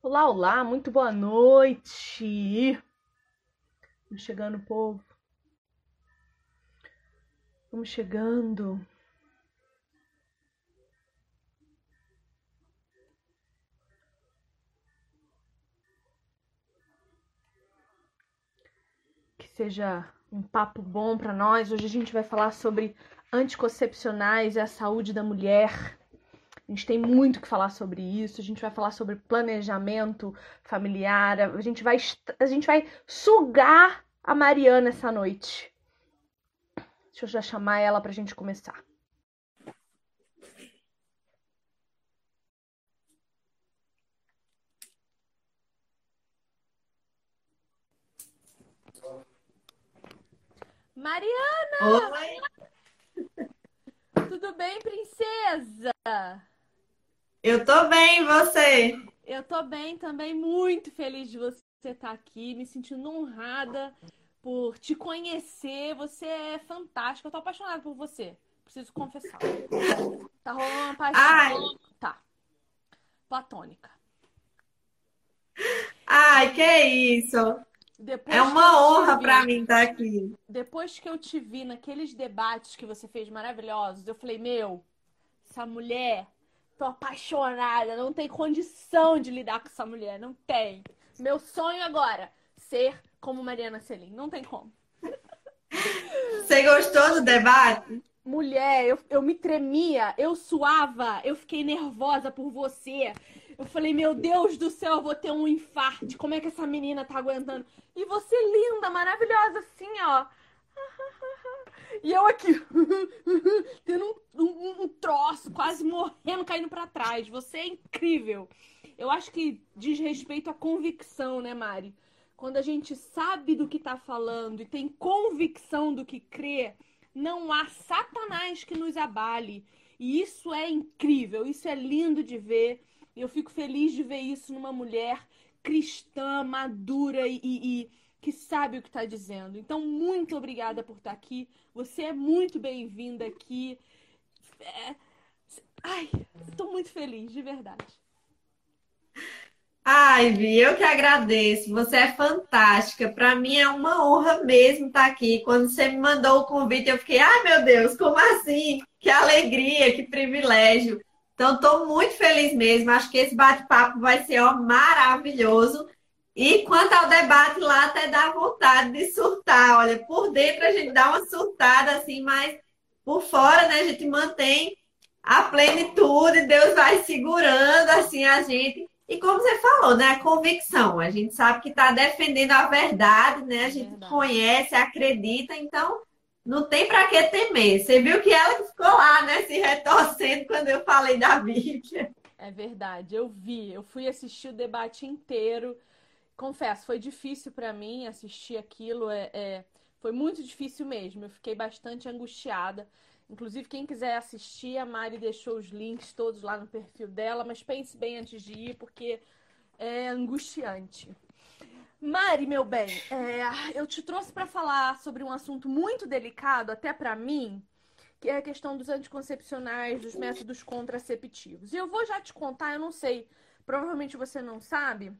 Olá, olá, muito boa noite. Vamos chegando, povo. Vamos chegando. Que seja um papo bom para nós. Hoje a gente vai falar sobre anticoncepcionais e a saúde da mulher. A gente tem muito que falar sobre isso. A gente vai falar sobre planejamento familiar. A gente vai, a gente vai sugar a Mariana essa noite. Deixa eu já chamar ela para a gente começar. Mariana! Oi! Tudo bem, princesa? Eu tô bem, você? Eu tô bem também, muito feliz de você estar aqui, me sentindo honrada por te conhecer. Você é fantástica, eu tô apaixonada por você. Preciso confessar. Tá rolando uma paixão. Ai. Tá. Platônica. Ai, que isso! Depois É uma honra pra mim estar aqui. Depois que eu te vi naqueles debates que você fez maravilhosos, eu falei, meu, essa mulher, tô apaixonada, não tem condição de lidar com essa mulher, não tem. Meu sonho agora, ser como Mariana Selim, não tem como. Você gostou do debate? Mulher, eu, eu me tremia, eu suava, eu fiquei nervosa por você. Eu falei, meu Deus do céu, eu vou ter um infarto. Como é que essa menina tá aguentando? E você linda, maravilhosa, assim, ó. E eu aqui, tendo um, um- um troço, quase morrendo, caindo pra trás. Você é incrível. Eu acho que diz respeito à convicção, né, Mari? Quando a gente sabe do que tá falando e tem convicção do que crê, não há satanás que nos abale. E isso é incrível, isso é lindo de ver. Eu fico feliz de ver isso numa mulher cristã, madura e- e que sabe o que está dizendo. Então, muito obrigada por estar aqui. Você é muito bem-vinda aqui. É... Ai, estou muito feliz, de verdade. Ai, Vi, eu que agradeço. Você é fantástica. Pra mim é uma honra mesmo estar aqui. Quando você me mandou o convite, eu fiquei, ai meu Deus, como assim? Que alegria, que privilégio. Então, estou muito feliz mesmo. Acho que esse bate-papo vai ser ó, maravilhoso. E quanto ao debate lá, até dá vontade de surtar. Olha, por dentro a gente dá uma surtada assim, mas por fora, né, a gente mantém a plenitude, Deus vai segurando assim a gente. E como você falou, né, a convicção. A gente sabe que está defendendo a verdade, né? A gente Verdade. conhece, acredita, então não tem para que temer. Você viu que ela ficou lá, né, se retorcendo quando eu falei da Bíblia. É verdade, eu vi, eu fui assistir o debate inteiro. Confesso, foi difícil para mim assistir aquilo, é, é- foi muito difícil mesmo. Eu fiquei bastante angustiada. Inclusive, quem quiser assistir, a Mari deixou os links todos lá no perfil dela, mas pense bem antes de ir, porque é angustiante. Mari, meu bem, é, eu te trouxe para falar sobre um assunto muito delicado, até para mim, que é a questão dos anticoncepcionais, dos métodos contraceptivos. E eu vou já te contar, eu não sei, provavelmente você não sabe,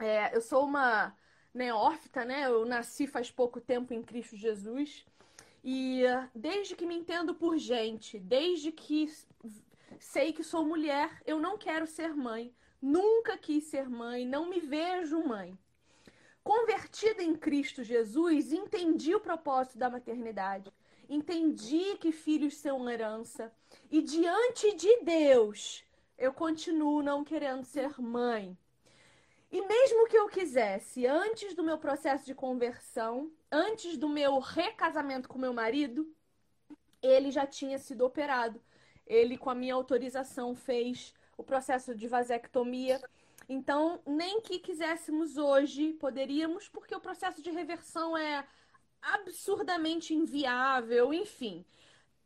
é, eu sou uma neófita, né? Eu nasci faz pouco tempo em Cristo Jesus. E eh, desde que me entendo por gente, desde que sei que sou mulher, eu não quero ser mãe. Nunca quis ser mãe, não me vejo mãe. Convertida em Cristo Jesus, entendi o propósito da maternidade. Entendi que filhos são herança. E diante de Deus, eu continuo não querendo ser mãe. E mesmo que eu quisesse, antes do meu processo de conversão, antes do meu recasamento com meu marido, ele já tinha sido operado. Ele, com a minha autorização, fez o processo de vasectomia. Então, nem que quiséssemos hoje, poderíamos, porque o processo de reversão é absurdamente inviável, enfim.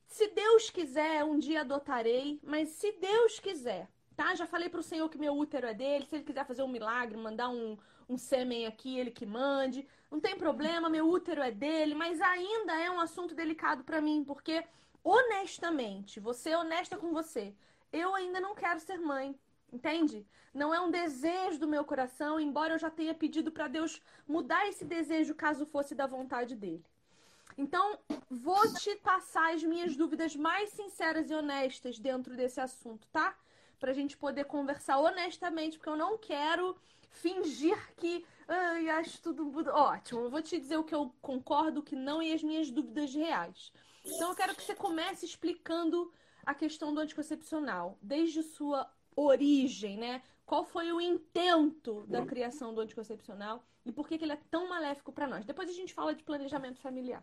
Se Deus quiser, um dia adotarei, mas se Deus quiser, tá? Já falei pro Senhor que meu útero é dele, se ele quiser fazer um milagre, mandar um, um sêmen aqui, ele que mande. Não tem problema, meu útero é dele, mas ainda é um assunto delicado pra mim, porque honestamente, vou ser honesta com você, eu ainda não quero ser mãe, entende? Não é um desejo do meu coração, embora eu já tenha pedido para Deus mudar esse desejo caso fosse da vontade dele. Então, vou te passar as minhas dúvidas mais sinceras e honestas dentro desse assunto, tá? Pra gente poder conversar honestamente, porque eu não quero fingir que ai, acho tudo ótimo. Eu vou te dizer o que eu concordo, o que não e as minhas dúvidas reais. Então, eu quero que você comece explicando a questão do anticoncepcional, desde sua origem, né? Qual foi o intento da criação do anticoncepcional e por que, que ele é tão maléfico para nós? Depois a gente fala de planejamento familiar.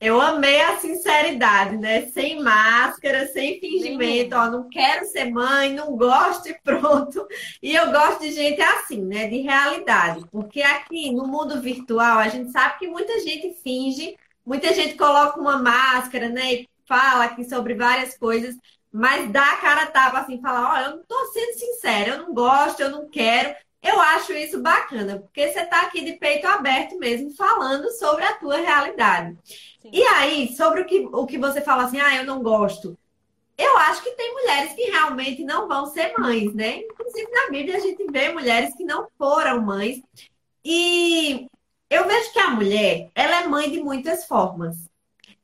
Eu amei a sinceridade, né? Sem máscara, sem fingimento, ó, não quero ser mãe, não gosto e pronto. E eu gosto de gente assim, né? De realidade. Porque aqui no mundo virtual, a gente sabe que muita gente finge, muita gente coloca uma máscara, né? E fala aqui sobre várias coisas, mas dá a cara tapa assim, fala, ó, eu não tô sendo sincera, eu não gosto, eu não quero. Eu acho isso bacana, porque você está aqui de peito aberto mesmo, falando sobre a tua realidade. Sim. E aí, sobre o que, o que você fala assim, ah, eu não gosto. Eu acho que tem mulheres que realmente não vão ser mães, né? Inclusive na Bíblia a gente vê mulheres que não foram mães. E eu vejo que a mulher, ela é mãe de muitas formas.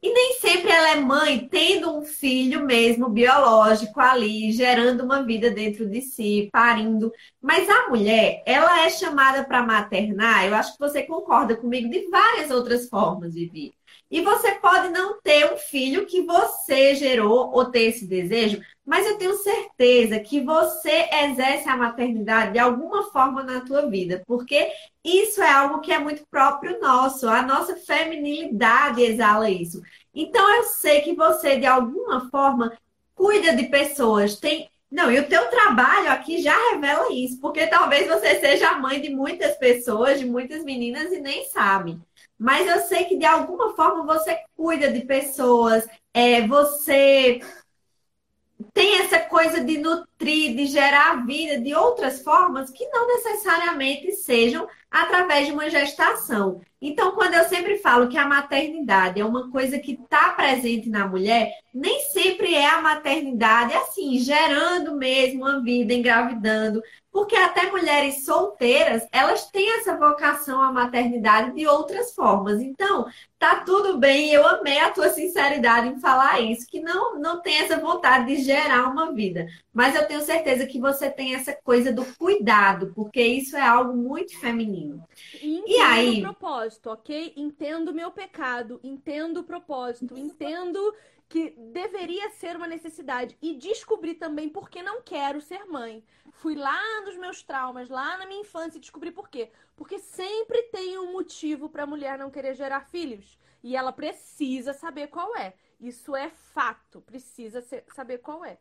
E nem sempre ela é mãe tendo um filho mesmo biológico ali, gerando uma vida dentro de si, parindo. Mas a mulher, ela é chamada para maternar, eu acho que você concorda comigo, de várias outras formas, Vivi. E você pode não ter um filho que você gerou ou ter esse desejo, mas eu tenho certeza que você exerce a maternidade de alguma forma na tua vida, porque isso é algo que é muito próprio nosso, a nossa feminilidade exala isso. Então eu sei que você de alguma forma cuida de pessoas, tem não, e o teu trabalho aqui já revela isso, porque talvez você seja mãe de muitas pessoas, de muitas meninas e nem sabe. Mas eu sei que de alguma forma você cuida de pessoas, é, você tem essa coisa de nutrir, de gerar vida de outras formas que não necessariamente sejam através de uma gestação. Então, quando eu sempre falo que a maternidade é uma coisa que está presente na mulher, nem sempre é a maternidade assim, gerando mesmo uma vida, engravidando, porque até mulheres solteiras, elas têm essa vocação à maternidade de outras formas. Então, tá tudo bem, eu amei a tua sinceridade em falar isso, que não não tem essa vontade de gerar uma vida, mas eu tenho certeza que você tem essa coisa do cuidado, porque isso é algo muito feminino. Entendo e aí, o propósito, OK? Entendo meu pecado, entendo o propósito, entendo que deveria ser uma necessidade e descobri também porque não quero ser mãe fui lá nos meus traumas, lá na minha infância e descobri por quê. Porque sempre tem um motivo para a mulher não querer gerar filhos. E ela precisa saber qual é. Isso é fato. Precisa ser, saber qual é.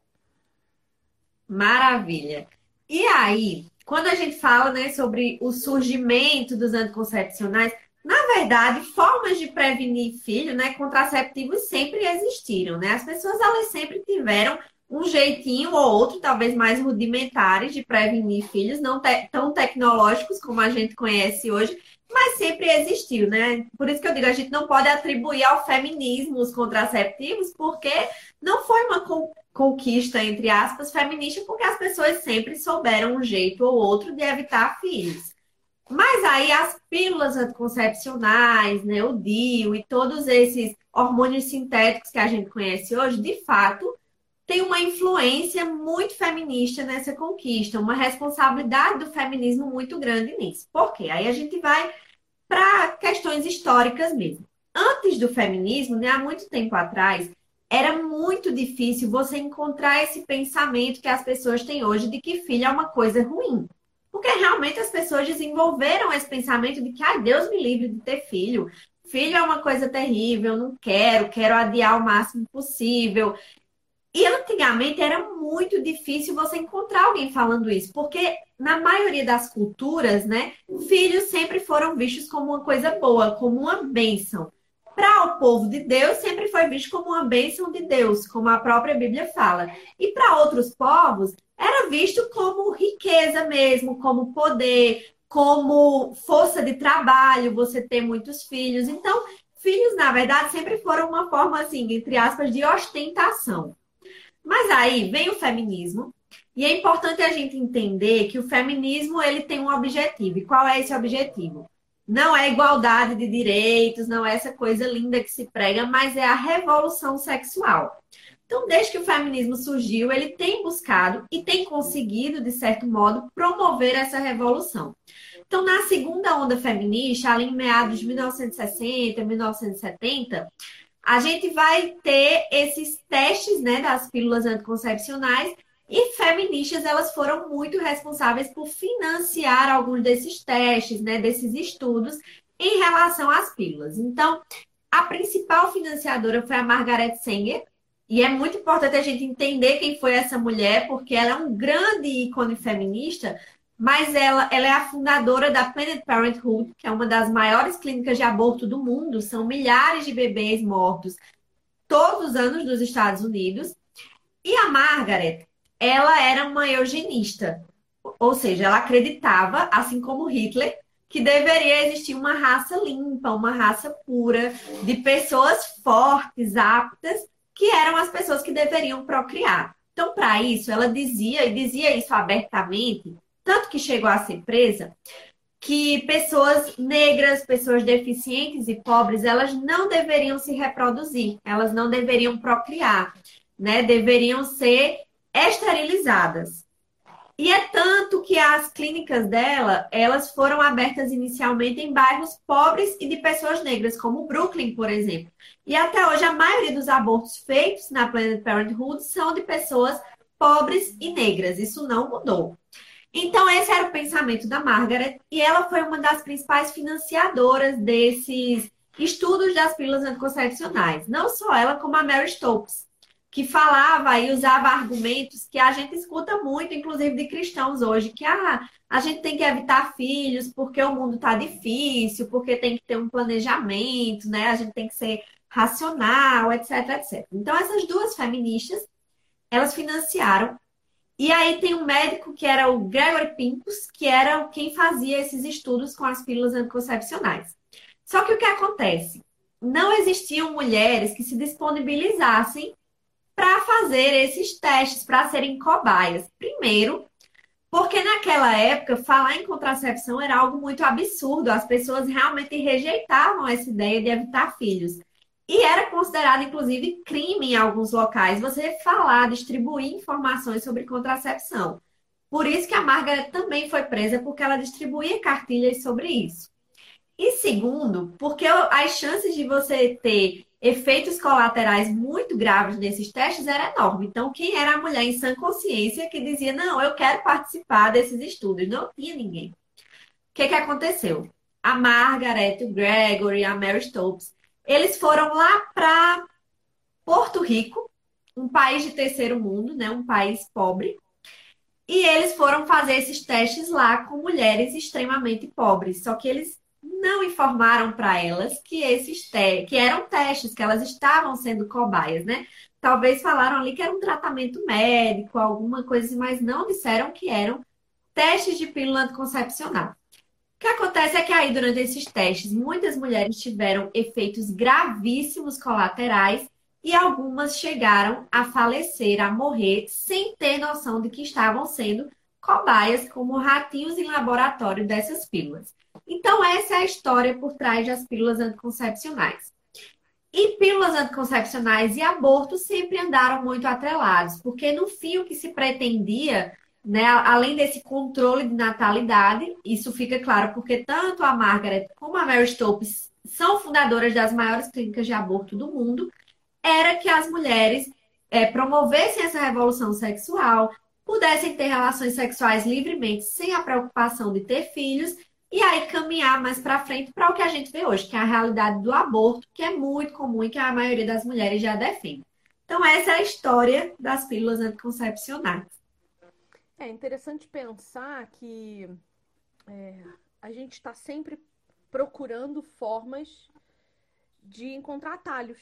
Maravilha. E aí, quando a gente fala né, sobre o surgimento dos anticoncepcionais, na verdade, formas de prevenir filho, né, contraceptivos sempre existiram, né? As pessoas elas sempre tiveram um jeitinho ou outro, talvez mais rudimentares, de prevenir filhos, não te tão tecnológicos como a gente conhece hoje, mas sempre existiu, né? Por isso que eu digo, a gente não pode atribuir ao feminismo os contraceptivos, porque não foi uma conquista, entre aspas, feminista, porque as pessoas sempre souberam um jeito ou outro de evitar filhos. Mas aí as pílulas anticoncepcionais, né, o DIU e todos esses hormônios sintéticos que a gente conhece hoje, de fato, tem uma influência muito feminista nessa conquista, uma responsabilidade do feminismo muito grande nisso. Por quê? Aí a gente vai para questões históricas mesmo. Antes do feminismo, né, há muito tempo atrás, era muito difícil você encontrar esse pensamento que as pessoas têm hoje de que filho é uma coisa ruim. Porque realmente as pessoas desenvolveram esse pensamento de que, ai, Deus me livre de ter filho. Filho é uma coisa terrível, não quero, quero adiar o máximo possível. E antigamente era muito difícil você encontrar alguém falando isso, porque na maioria das culturas, né, filhos sempre foram vistos como uma coisa boa, como uma bênção. Para o povo de Deus, sempre foi visto como uma bênção de Deus, como a própria Bíblia fala. E para outros povos, era visto como riqueza mesmo, como poder, como força de trabalho, você ter muitos filhos. Então, filhos, na verdade, sempre foram uma forma, assim, entre aspas, de ostentação. Mas aí vem o feminismo, e é importante a gente entender que o feminismo ele tem um objetivo. E qual é esse objetivo? Não é igualdade de direitos, não é essa coisa linda que se prega, mas é a revolução sexual. Então, desde que o feminismo surgiu, ele tem buscado e tem conseguido, de certo modo, promover essa revolução. Então, na segunda onda feminista, ali em meados de 1960, 1970, a gente vai ter esses testes né, das pílulas anticoncepcionais e feministas elas foram muito responsáveis por financiar alguns desses testes, né, desses estudos em relação às pílulas. Então, a principal financiadora foi a Margaret Sanger, e é muito importante a gente entender quem foi essa mulher, porque ela é um grande ícone feminista, mas ela, ela é a fundadora da Planned Parenthood, que é uma das maiores clínicas de aborto do mundo. São milhares de bebês mortos todos os anos nos Estados Unidos. E a Margaret, ela era uma eugenista, ou seja, ela acreditava, assim como Hitler, que deveria existir uma raça limpa, uma raça pura, de pessoas fortes, aptas, que eram as pessoas que deveriam procriar. Então, para isso, ela dizia, e dizia isso abertamente, tanto que chegou a ser presa, que pessoas negras, pessoas deficientes e pobres, elas não deveriam se reproduzir, elas não deveriam procriar, né? Deveriam ser esterilizadas. E é tanto que as clínicas dela, elas foram abertas inicialmente em bairros pobres e de pessoas negras, como Brooklyn, por exemplo. E até hoje a maioria dos abortos feitos na Planned Parenthood são de pessoas pobres e negras. Isso não mudou. Então, esse era o pensamento da Margaret, e ela foi uma das principais financiadoras desses estudos das pílulas anticoncepcionais. Não só ela, como a Mary Stopes que falava e usava argumentos que a gente escuta muito, inclusive de cristãos hoje, que ah, a gente tem que evitar filhos porque o mundo está difícil, porque tem que ter um planejamento, né? A gente tem que ser racional, etc, etc. Então, essas duas feministas, elas financiaram. E aí tem um médico que era o Gregory Pincus, que era quem fazia esses estudos com as pílulas anticoncepcionais. Só que o que acontece? Não existiam mulheres que se disponibilizassem para fazer esses testes, para serem cobaias. Primeiro, porque naquela época falar em contracepção era algo muito absurdo, as pessoas realmente rejeitavam essa ideia de evitar filhos. E era considerado, inclusive, crime em alguns locais você falar, distribuir informações sobre contracepção. Por isso que a Margaret também foi presa, porque ela distribuía cartilhas sobre isso. E segundo, porque as chances de você ter efeitos colaterais muito graves nesses testes era enorme. Então, quem era a mulher em sã consciência que dizia, não, eu quero participar desses estudos? Não tinha ninguém. O que, que aconteceu? A Margaret, o Gregory, a Mary Stopes, eles foram lá para Porto Rico, um país de terceiro mundo, né, um país pobre, e eles foram fazer esses testes lá com mulheres extremamente pobres. Só que eles não informaram para elas que esses te que eram testes, que elas estavam sendo cobaias, né? Talvez falaram ali que era um tratamento médico, alguma coisa, mas não disseram que eram testes de pílula anticoncepcional. O que acontece é que aí, durante esses testes, muitas mulheres tiveram efeitos gravíssimos colaterais e algumas chegaram a falecer, a morrer, sem ter noção de que estavam sendo cobaias como ratinhos em laboratório dessas pílulas. Então, essa é a história por trás das pílulas anticoncepcionais. E pílulas anticoncepcionais e aborto sempre andaram muito atrelados, porque no fim o que se pretendia, né, além desse controle de natalidade, isso fica claro porque tanto a Margaret como a Mary Stopes são fundadoras das maiores clínicas de aborto do mundo, era que as mulheres é, promovessem essa revolução sexual, pudessem ter relações sexuais livremente, sem a preocupação de ter filhos e aí caminhar mais para frente para o que a gente vê hoje, que é a realidade do aborto, que é muito comum e que a maioria das mulheres já defende. Então, essa é a história das pílulas anticoncepcionais. É interessante pensar que é, a gente está sempre procurando formas de encontrar atalhos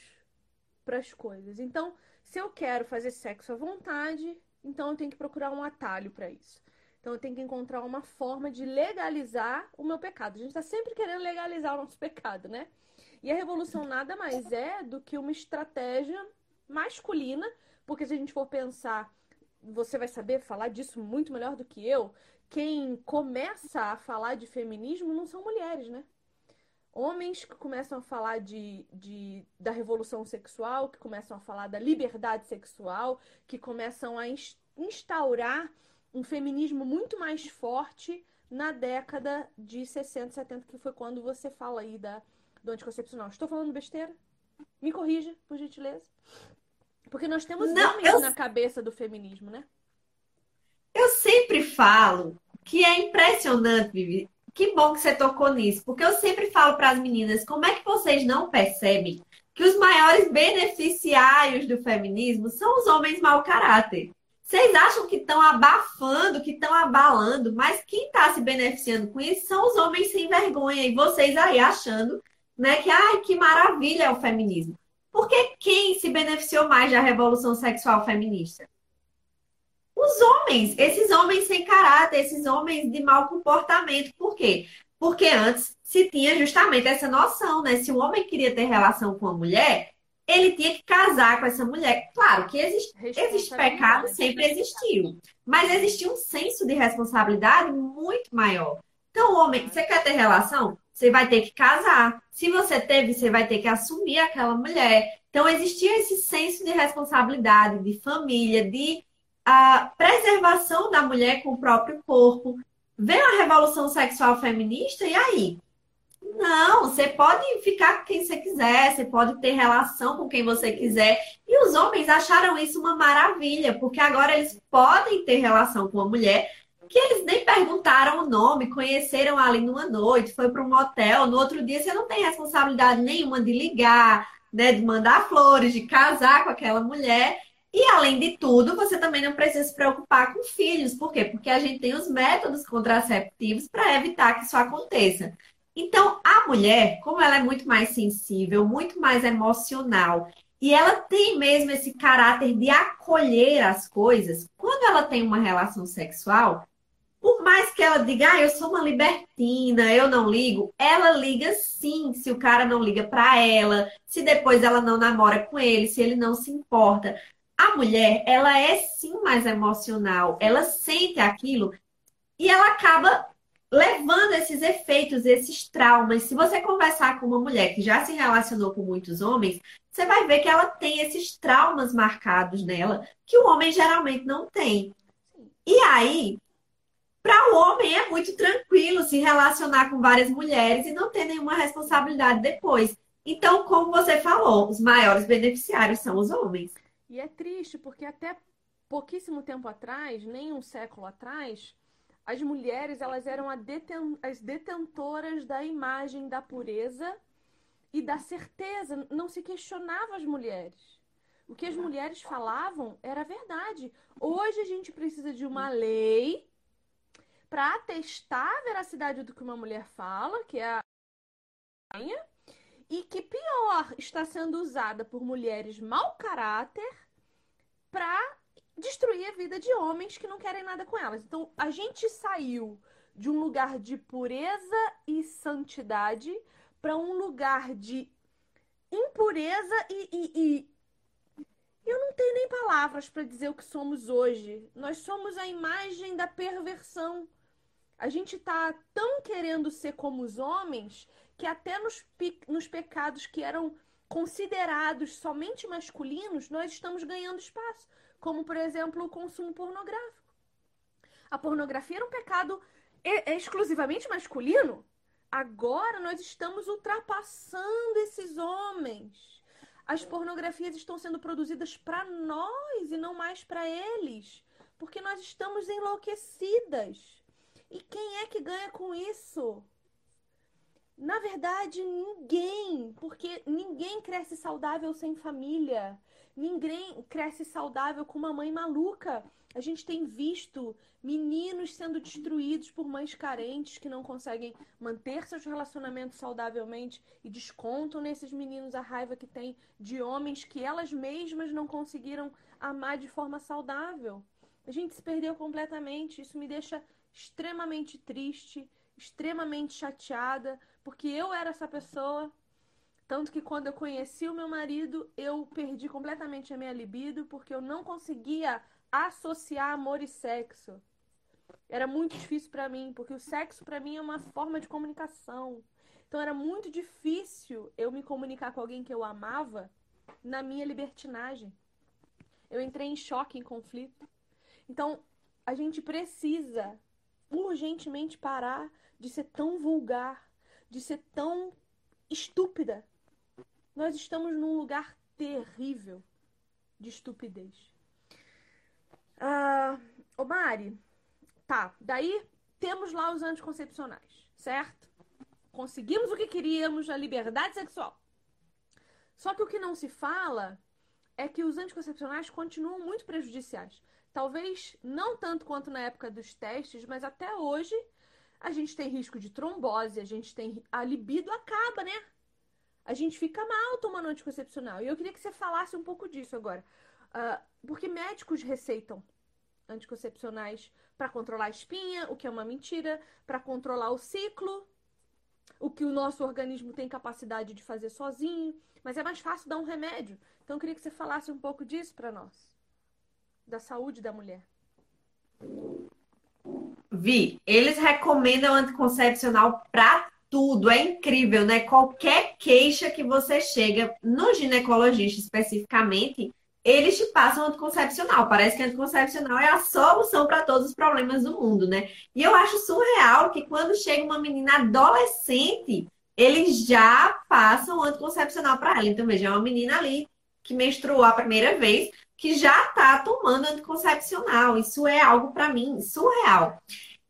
para as coisas. Então, se eu quero fazer sexo à vontade, então eu tenho que procurar um atalho para isso. Então eu tenho que encontrar uma forma de legalizar o meu pecado. A gente está sempre querendo legalizar o nosso pecado, né? E a revolução nada mais é do que uma estratégia masculina, Porque se a gente for pensar, você vai saber falar disso muito melhor do que eu. Quem começa a falar de feminismo não são mulheres, né? Homens que começam a falar de, de, da revolução sexual, que começam a falar da liberdade sexual, que começam a instaurar um feminismo muito mais forte na década de 60, 70, que foi quando você fala aí da, do anticoncepcional. Estou falando besteira? Me corrija, por gentileza. Porque nós temos Não, eu... na cabeça do feminismo, né? Eu sempre falo que é impressionante, Vivi. Que bom que você tocou nisso, porque eu sempre falo para as meninas, como é que vocês não percebem que os maiores beneficiários do feminismo são os homens mau caráter? Vocês acham que estão abafando, que estão abalando, mas quem está se beneficiando com isso são os homens sem vergonha. E vocês aí achando né, que, ai, que maravilha é o feminismo. Porque quem se beneficiou mais da revolução sexual feminista? Os homens, esses homens sem caráter, esses homens de mau comportamento. Por quê? Porque antes se tinha justamente essa noção, né? Se o homem queria ter relação com a mulher, ele tinha que casar com essa mulher. Claro que existe, existe pecado, sempre existiu. Mas existia um senso de responsabilidade muito maior. Então, homem, você quer ter relação? Você vai ter que casar. Se você teve, você vai ter que assumir aquela mulher. Então, existia esse senso de responsabilidade, de família, de a preservação da mulher com o próprio corpo. Veio a revolução sexual feminista, e aí? Não, você pode ficar com quem você quiser, você pode ter relação com quem você quiser. E os homens acharam isso uma maravilha, porque agora eles podem ter relação com uma mulher que eles nem perguntaram o nome, conheceram ali numa noite, foi para um motel, no outro dia você não tem responsabilidade nenhuma de ligar, né, de mandar flores, de casar com aquela mulher. E além de tudo, você também não precisa se preocupar com filhos. Por quê? Porque a gente tem os métodos contraceptivos para evitar que isso aconteça. Então, a mulher, como ela é muito mais sensível, muito mais emocional, e ela tem mesmo esse caráter de acolher as coisas, quando ela tem uma relação sexual, por mais que ela diga, ah, eu sou uma libertina, eu não ligo, ela liga sim se o cara não liga para ela, se depois ela não namora com ele, se ele não se importa. A mulher, ela é sim mais emocional, ela sente aquilo e ela acaba levando esses efeitos, esses traumas. Se você conversar com uma mulher que já se relacionou com muitos homens, você vai ver que ela tem esses traumas marcados nela que o homem geralmente não tem. E aí, para o homem é muito tranquilo se relacionar com várias mulheres e não ter nenhuma responsabilidade depois. Então, como você falou, os maiores beneficiários são os homens. E é triste, porque até pouquíssimo tempo atrás, nem um século atrás, as mulheres elas eram deten as detentoras da imagem da pureza e da certeza. Não se questionava as mulheres. O que as mulheres falavam era verdade. Hoje a gente precisa de uma lei para atestar a veracidade do que uma mulher fala, que é a e que pior está sendo usada por mulheres mau caráter para destruir a vida de homens que não querem nada com elas. Então, a gente saiu de um lugar de pureza e santidade para um lugar de impureza e, e, e, eu não tenho nem palavras para dizer o que somos hoje. Nós somos a imagem da perversão. A gente está tão querendo ser como os homens que até nos, nos pecados que eram considerados somente masculinos, nós estamos ganhando espaço como por exemplo o consumo pornográfico. A pornografia era um pecado exclusivamente masculino. Agora nós estamos ultrapassando esses homens. As pornografias estão sendo produzidas para nós e não mais para eles, porque nós estamos enlouquecidas. E quem é que ganha com isso? Na verdade, ninguém, porque ninguém cresce saudável sem família. Ninguém cresce saudável com uma mãe maluca. A gente tem visto meninos sendo destruídos por mães carentes que não conseguem manter seus relacionamentos saudavelmente e descontam nesses meninos a raiva que tem de homens que elas mesmas não conseguiram amar de forma saudável. A gente se perdeu completamente. Isso me deixa extremamente triste, extremamente chateada, porque eu era essa pessoa Tanto que quando eu conheci o meu marido, eu perdi completamente a minha libido porque eu não conseguia associar amor e sexo. Era muito difícil para mim, porque o sexo para mim é uma forma de comunicação. Então era muito difícil eu me comunicar com alguém que eu amava na minha libertinagem. Eu entrei em choque, em conflito. Então, a gente precisa urgentemente parar de ser tão vulgar, de ser tão estúpida. Nós estamos num lugar terrível de estupidez. Ah, ô tá, daí temos lá os anticoncepcionais, certo? Conseguimos o que queríamos, a liberdade sexual. Só que o que não se fala é que os anticoncepcionais continuam muito prejudiciais. Talvez não tanto quanto na época dos testes, mas até hoje a gente tem risco de trombose, a gente tem. A libido acaba, né? A gente fica mal tomando anticoncepcional. E eu queria que você falasse um pouco disso agora. Uh, porque médicos receitam anticoncepcionais para controlar a espinha, o que é uma mentira, para controlar o ciclo, o que o nosso organismo tem capacidade de fazer sozinho, mas é mais fácil dar um remédio. Então eu queria que você falasse um pouco disso para nós, da saúde da mulher. Vi, eles recomendam anticoncepcional para tudo, é incrível, né? Qualquer queixa que você chega no ginecologista especificamente, eles te passam anticoncepcional. Parece que anticoncepcional é a solução para todos os problemas do mundo, né? E eu acho surreal que quando chega uma menina adolescente, eles já passam anticoncepcional para ela. Então, veja, é uma menina ali que menstruou a primeira vez, que já está tomando anticoncepcional. Isso é algo para mim surreal.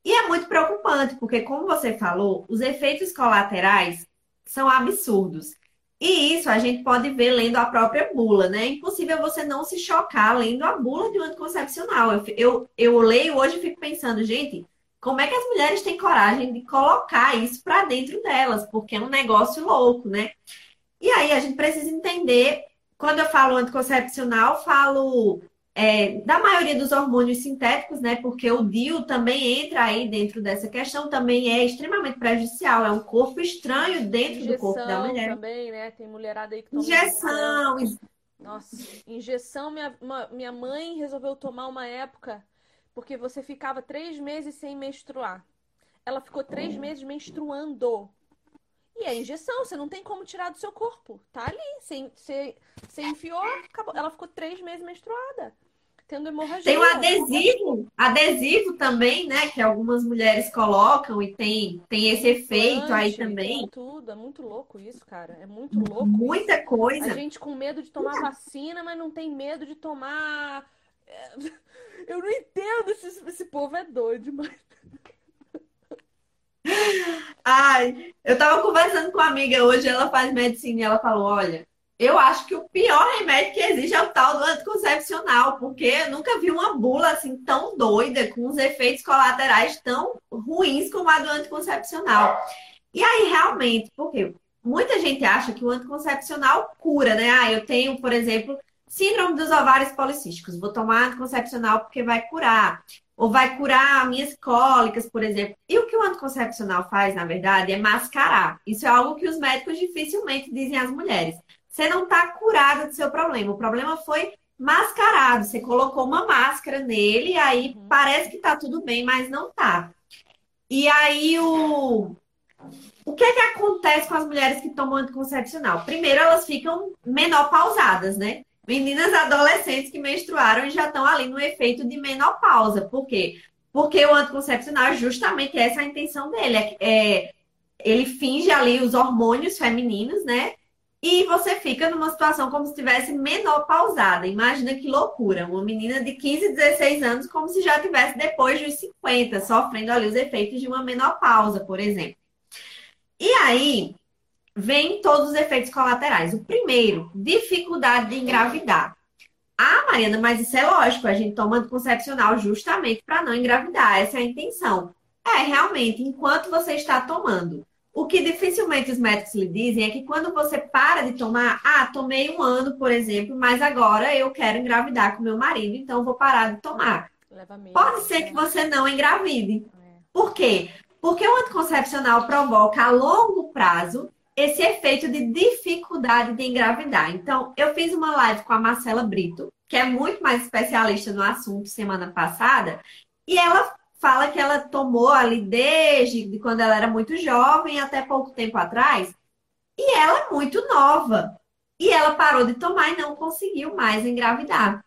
E é muito preocupante, porque, como você falou, os efeitos colaterais são absurdos. E isso a gente pode ver lendo a própria bula, né? É impossível você não se chocar lendo a bula de um anticoncepcional. Eu, eu, eu leio hoje e fico pensando, gente, como é que as mulheres têm coragem de colocar isso para dentro delas? Porque é um negócio louco, né? E aí a gente precisa entender, quando eu falo anticoncepcional, falo é, da maioria dos hormônios sintéticos, né? Porque o DIU também entra aí dentro dessa questão, também é extremamente prejudicial. É um corpo estranho dentro injeção do corpo da mulher. também, né? Tem mulherada aí que toma injeção. Nossa, injeção. Minha, uma, minha mãe resolveu tomar uma época porque você ficava três meses sem menstruar. Ela ficou três meses menstruando. E é injeção, você não tem como tirar do seu corpo. Tá ali. Você, você, você enfiou, acabou. Ela ficou três meses menstruada. Tendo hemorragia. Tem o adesivo, adesivo também, né? Que algumas mulheres colocam e tem, tem esse efeito aí também. Tudo, é muito louco isso, cara. É muito louco. Muita isso. coisa. A gente com medo de tomar vacina, mas não tem medo de tomar. É, eu não entendo esse, esse povo é doido, mas. Ai, eu tava conversando com uma amiga hoje, ela faz medicina e ela falou: olha, eu acho que o pior remédio que existe é o tal do anticoncepcional, porque eu nunca vi uma bula assim tão doida, com os efeitos colaterais tão ruins como a do anticoncepcional. E aí, realmente, porque muita gente acha que o anticoncepcional cura, né? Ah, eu tenho, por exemplo, síndrome dos ovários policísticos, vou tomar anticoncepcional porque vai curar ou vai curar minhas cólicas, por exemplo. E o que o anticoncepcional faz, na verdade, é mascarar. Isso é algo que os médicos dificilmente dizem às mulheres. Você não está curada do seu problema. O problema foi mascarado. Você colocou uma máscara nele, e aí uhum. parece que está tudo bem, mas não está. E aí o. O que é que acontece com as mulheres que tomam anticoncepcional? Primeiro, elas ficam menopausadas, né? Meninas adolescentes que menstruaram e já estão ali no efeito de menopausa. Por quê? Porque o anticoncepcional é justamente essa a intenção dele. É, é, ele finge ali os hormônios femininos, né? E você fica numa situação como se estivesse menopausada. Imagina que loucura. Uma menina de 15, 16 anos, como se já tivesse depois dos 50, sofrendo ali os efeitos de uma menopausa, por exemplo. E aí, vem todos os efeitos colaterais. O primeiro, dificuldade de engravidar. Ah, Mariana, mas isso é lógico, a gente toma anticoncepcional justamente para não engravidar, essa é a intenção. É, realmente, enquanto você está tomando. O que dificilmente os médicos lhe dizem é que quando você para de tomar, ah, tomei um ano, por exemplo, mas agora eu quero engravidar com meu marido, então vou parar de tomar. Pode ser que você não engravide. É. Por quê? Porque o anticoncepcional provoca a longo prazo esse efeito de dificuldade de engravidar. Então, eu fiz uma live com a Marcela Brito, que é muito mais especialista no assunto semana passada, e ela fala que ela tomou ali desde quando ela era muito jovem até pouco tempo atrás, e ela é muito nova. E ela parou de tomar e não conseguiu mais engravidar.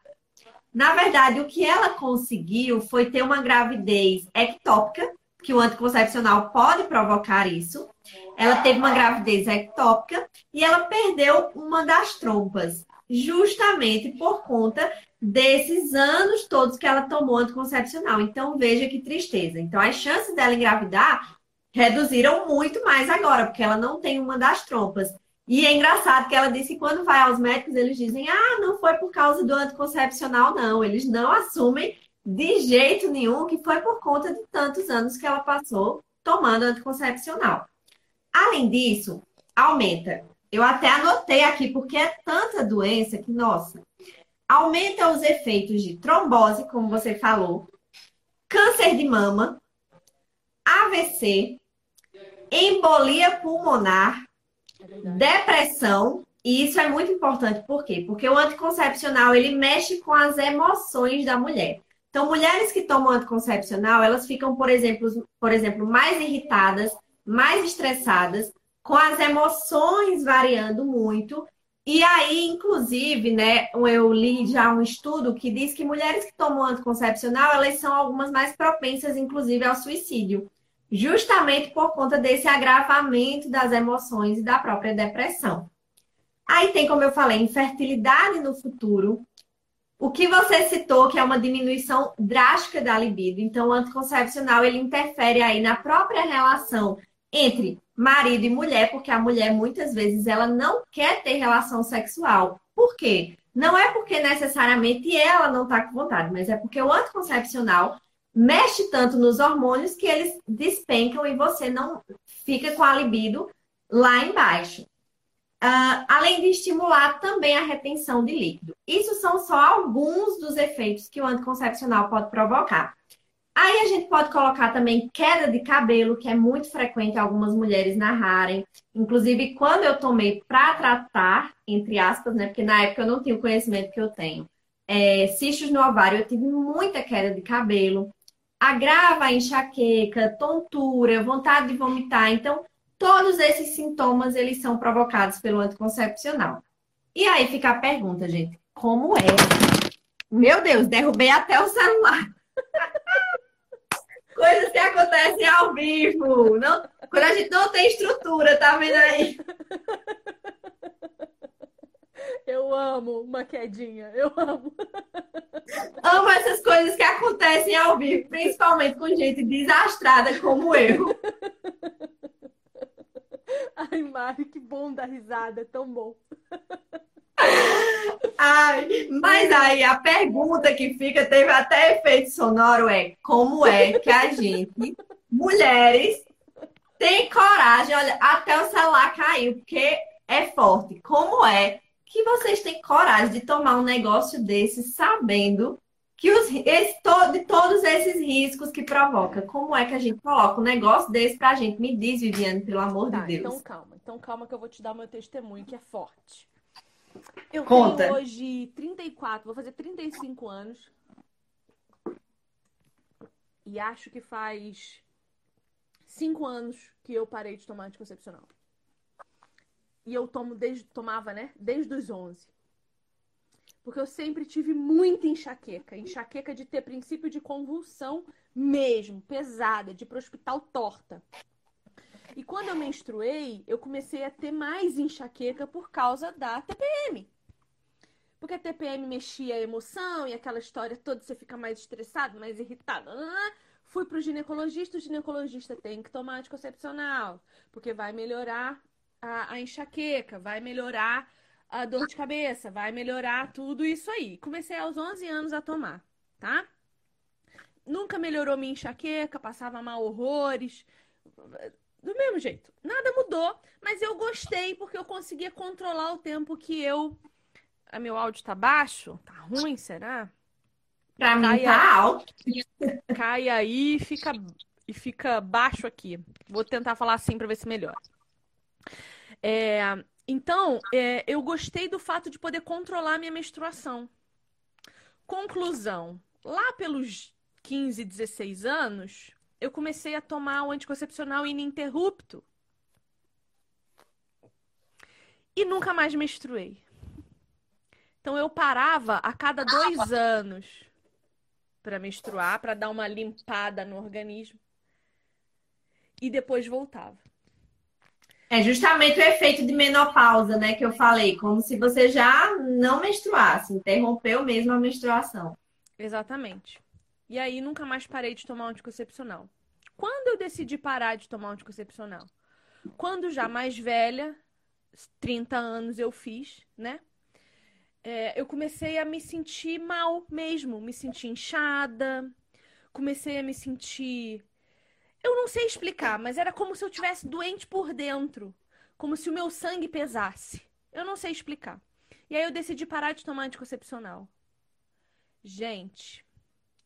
Na verdade, o que ela conseguiu foi ter uma gravidez ectópica, que o anticoncepcional pode provocar isso. Ela teve uma gravidez ectópica e ela perdeu uma das trompas, justamente por conta desses anos todos que ela tomou anticoncepcional. Então, veja que tristeza. Então, as chances dela engravidar reduziram muito mais agora, porque ela não tem uma das trompas. E é engraçado que ela disse que quando vai aos médicos, eles dizem: ah, não foi por causa do anticoncepcional, não. Eles não assumem de jeito nenhum que foi por conta de tantos anos que ela passou tomando anticoncepcional. Além disso, aumenta. Eu até anotei aqui, porque é tanta doença que, nossa, aumenta os efeitos de trombose, como você falou, câncer de mama, AVC, embolia pulmonar, depressão. E isso é muito importante, por quê? Porque o anticoncepcional, ele mexe com as emoções da mulher. Então, mulheres que tomam anticoncepcional, elas ficam, por exemplo, por exemplo, mais irritadas, mais estressadas, com as emoções variando muito. E aí, inclusive, né, eu li já um estudo que diz que mulheres que tomam anticoncepcional, elas são algumas mais propensas, inclusive, ao suicídio, justamente por conta desse agravamento das emoções e da própria depressão. Aí tem, como eu falei, infertilidade no futuro, o que você citou, que é uma diminuição drástica da libido. Então, o anticoncepcional, ele interfere aí na própria relação entre marido e mulher, porque a mulher, muitas vezes, ela não quer ter relação sexual. Por quê? Não é porque necessariamente ela não está com vontade, mas é porque o anticoncepcional mexe tanto nos hormônios que eles despencam e você não fica com a libido lá embaixo. Uh, além de estimular também a retenção de líquido. Isso são só alguns dos efeitos que o anticoncepcional pode provocar. Aí a gente pode colocar também queda de cabelo, que é muito frequente algumas mulheres narrarem. Inclusive, quando eu tomei para tratar, entre aspas, né? Porque na época eu não tinha o conhecimento que eu tenho. É, cistos no ovário, eu tive muita queda de cabelo. Agrava a enxaqueca, tontura, vontade de vomitar. Então, Todos esses sintomas, eles são provocados pelo anticoncepcional. E aí fica a pergunta, gente, como é? Meu Deus, derrubei até o celular. Coisas que acontecem ao vivo. Não, quando a gente não tem estrutura, tá vendo aí? Eu amo uma quedinha, eu amo. Amo essas coisas que acontecem ao vivo, principalmente com gente desastrada como eu. Ai, Mari, que bom dar risada, é tão bom. Ai, mas aí a pergunta que fica, teve até efeito sonoro, é como é que a gente, mulheres, tem coragem, olha, até o celular caiu, porque é forte. Como é que vocês têm coragem de tomar um negócio desse sabendo que os, esse, de todos esses riscos que provoca. Como é que a gente coloca um negócio desse pra gente? Me diz, Viviane, pelo amor tá, de Deus. Então calma, então calma que eu vou te dar meu testemunho, que é forte. Eu Conta. tenho hoje 34, vou fazer 35 anos. E acho que faz 5 anos que eu parei de tomar anticoncepcional. E eu tomo desde, tomava, né? Desde os 11. Porque eu sempre tive muita enxaqueca. Enxaqueca de ter princípio de convulsão mesmo, pesada, de ir pro hospital torta. E quando eu menstruei, eu comecei a ter mais enxaqueca por causa da TPM. Porque a TPM mexia a emoção e aquela história toda, você fica mais estressado, mais irritado. Fui pro ginecologista, o ginecologista tem que tomar anticoncepcional, porque vai melhorar a, a enxaqueca, vai melhorar a dor de cabeça, vai melhorar tudo isso aí. Comecei aos 11 anos a tomar, tá? Nunca melhorou minha enxaqueca, passava mal horrores. Do mesmo jeito, nada mudou, mas eu gostei porque eu conseguia controlar o tempo que eu. A meu áudio tá baixo? Tá ruim, será? Pra mim tá alto. Cai aí e fica, e fica baixo aqui. Vou tentar falar assim para ver se melhora. É, então, é, eu gostei do fato de poder controlar a minha menstruação. Conclusão: lá pelos 15, 16 anos, eu comecei a tomar o anticoncepcional ininterrupto. E nunca mais menstruei. Então eu parava a cada dois anos para menstruar, para dar uma limpada no organismo. E depois voltava. É justamente o efeito de menopausa, né, que eu falei, como se você já não menstruasse, interrompeu mesmo a menstruação. Exatamente. E aí nunca mais parei de tomar anticoncepcional. Quando eu decidi parar de tomar anticoncepcional? Quando já mais velha, 30 anos eu fiz, né? É, eu comecei a me sentir mal mesmo, me sentir inchada, comecei a me sentir. Eu não sei explicar, mas era como se eu tivesse doente por dentro, como se o meu sangue pesasse. Eu não sei explicar. E aí eu decidi parar de tomar anticoncepcional. Gente,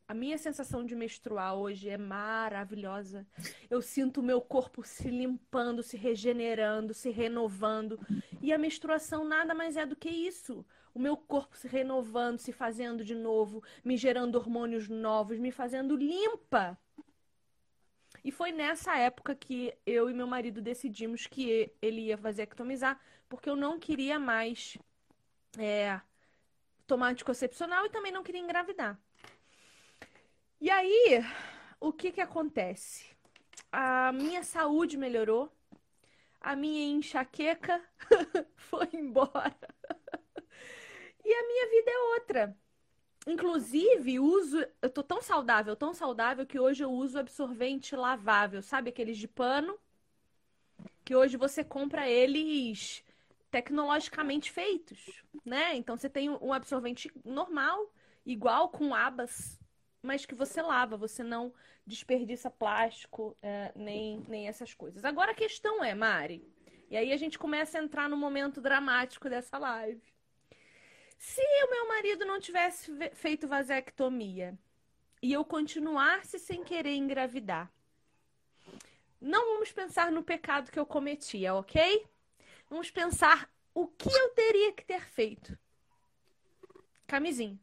a minha sensação de menstruar hoje é maravilhosa. Eu sinto o meu corpo se limpando, se regenerando, se renovando. E a menstruação nada mais é do que isso. O meu corpo se renovando, se fazendo de novo, me gerando hormônios novos, me fazendo limpa. E foi nessa época que eu e meu marido decidimos que ele ia vasectomizar, porque eu não queria mais é, tomar anticoncepcional e também não queria engravidar. E aí, o que que acontece? A minha saúde melhorou, a minha enxaqueca foi embora. e a minha vida é outra. Inclusive, uso. Eu tô tão saudável, tão saudável, que hoje eu uso absorvente lavável. Sabe aqueles de pano? Que hoje você compra eles tecnologicamente feitos, né? Então você tem um absorvente normal, igual com abas mas que você lava, você não desperdiça plástico, é, nem, nem essas coisas. Agora a questão é, Mari, e aí a gente começa a entrar no momento dramático dessa live. Se o meu marido não tivesse feito vasectomia e eu continuasse sem querer engravidar, não vamos pensar no pecado que eu cometia, ok? Vamos pensar o que eu teria que ter feito. Camisinha.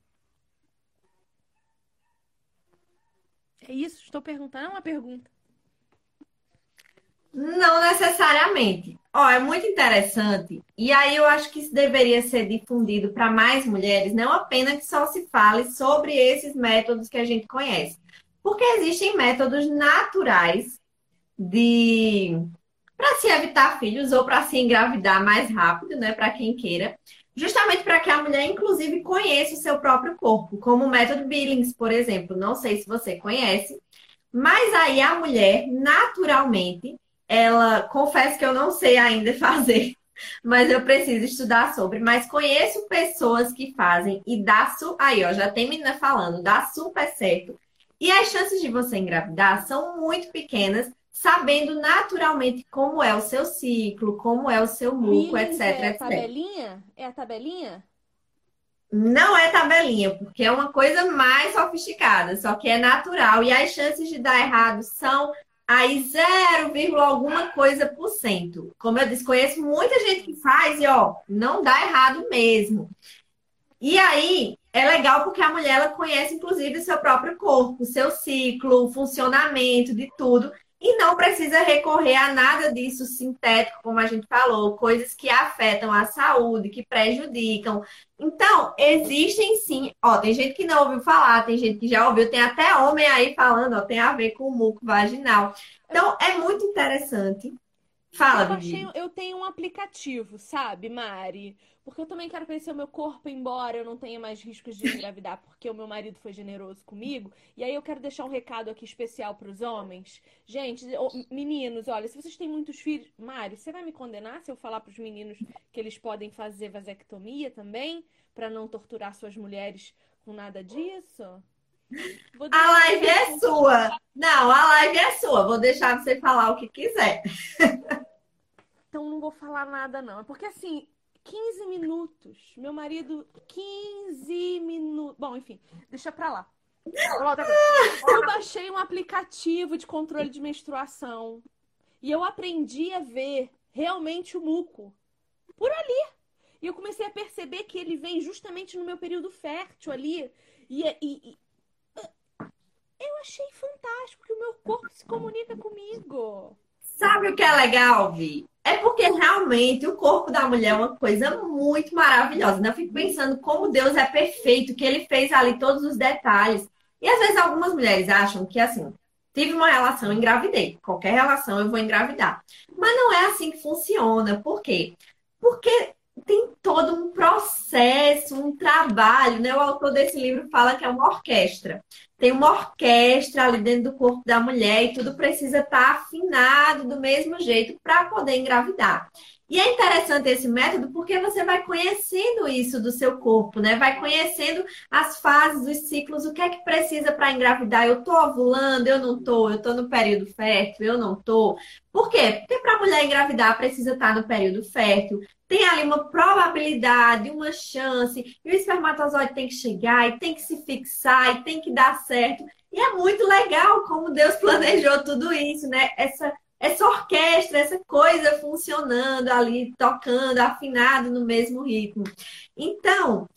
É isso? Estou perguntando. É uma pergunta. Não necessariamente. Ó, é muito interessante. E aí eu acho que isso deveria ser difundido para mais mulheres, não apenas que só se fale sobre esses métodos que a gente conhece. Porque existem métodos naturais de para se evitar filhos ou para se engravidar mais rápido, né, para quem queira, justamente para que a mulher inclusive conheça o seu próprio corpo, como o método Billings, por exemplo. Não sei se você conhece, mas aí a mulher naturalmente ela, confesso que eu não sei ainda fazer, mas eu preciso estudar sobre. Mas conheço pessoas que fazem e dá su... aí, ó, já tem menina falando, dá super certo. E as chances de você engravidar são muito pequenas, sabendo naturalmente como é o seu ciclo, como é o seu muco, etc, é a etc. tabelinha? É a tabelinha? Não é tabelinha, porque é uma coisa mais sofisticada, só que é natural. E as chances de dar errado são aí 0, alguma coisa por cento. Como eu disse, conheço muita gente que faz e, ó, não dá errado mesmo. E aí, é legal porque a mulher, ela conhece, inclusive, o seu próprio corpo, o seu ciclo, o funcionamento de tudo. E não precisa recorrer a nada disso sintético, como a gente falou, coisas que afetam a saúde, que prejudicam. Então, existem sim. Ó, tem gente que não ouviu falar, tem gente que já ouviu, tem até homem aí falando, ó, tem a ver com o muco vaginal. Então, é muito interessante. Fala, eu, achei, eu tenho um aplicativo, sabe, Mari? Porque eu também quero conhecer o meu corpo, embora eu não tenha mais riscos de engravidar, porque o meu marido foi generoso comigo. E aí eu quero deixar um recado aqui especial para os homens. Gente, meninos, olha, se vocês têm muitos filhos. Mário, você vai me condenar se eu falar para os meninos que eles podem fazer vasectomia também? para não torturar suas mulheres com nada disso? A live é sua. Não, a live é sua. Vou deixar você falar o que quiser. Então não vou falar nada, não. É porque assim, 15 minutos. Meu marido, 15 minutos. Bom, enfim, deixa pra lá. Eu baixei um aplicativo de controle de menstruação. E eu aprendi a ver realmente o muco. Por ali. E eu comecei a perceber que ele vem justamente no meu período fértil ali. E, e, e eu achei fantástico que o meu corpo se comunica comigo. Sabe o que é legal, Vi? É porque realmente o corpo da mulher é uma coisa muito maravilhosa. Né? Eu fico pensando como Deus é perfeito, que ele fez ali todos os detalhes. E às vezes algumas mulheres acham que assim, tive uma relação, engravidei. Qualquer relação eu vou engravidar. Mas não é assim que funciona. Por quê? Porque tem todo um processo, um trabalho, né? O autor desse livro fala que é uma orquestra. Tem uma orquestra ali dentro do corpo da mulher e tudo precisa estar afinado do mesmo jeito para poder engravidar. E é interessante esse método porque você vai conhecendo isso do seu corpo, né? Vai conhecendo as fases, os ciclos, o que é que precisa para engravidar. Eu tô ovulando, eu não tô, eu tô no período fértil, eu não tô. Por quê? Porque para a mulher engravidar precisa estar no período fértil. Tem ali uma probabilidade, uma chance, e o espermatozoide tem que chegar, e tem que se fixar, e tem que dar certo. E é muito legal como Deus planejou tudo isso, né? Essa essa orquestra, essa coisa funcionando ali, tocando, afinado no mesmo ritmo. Então,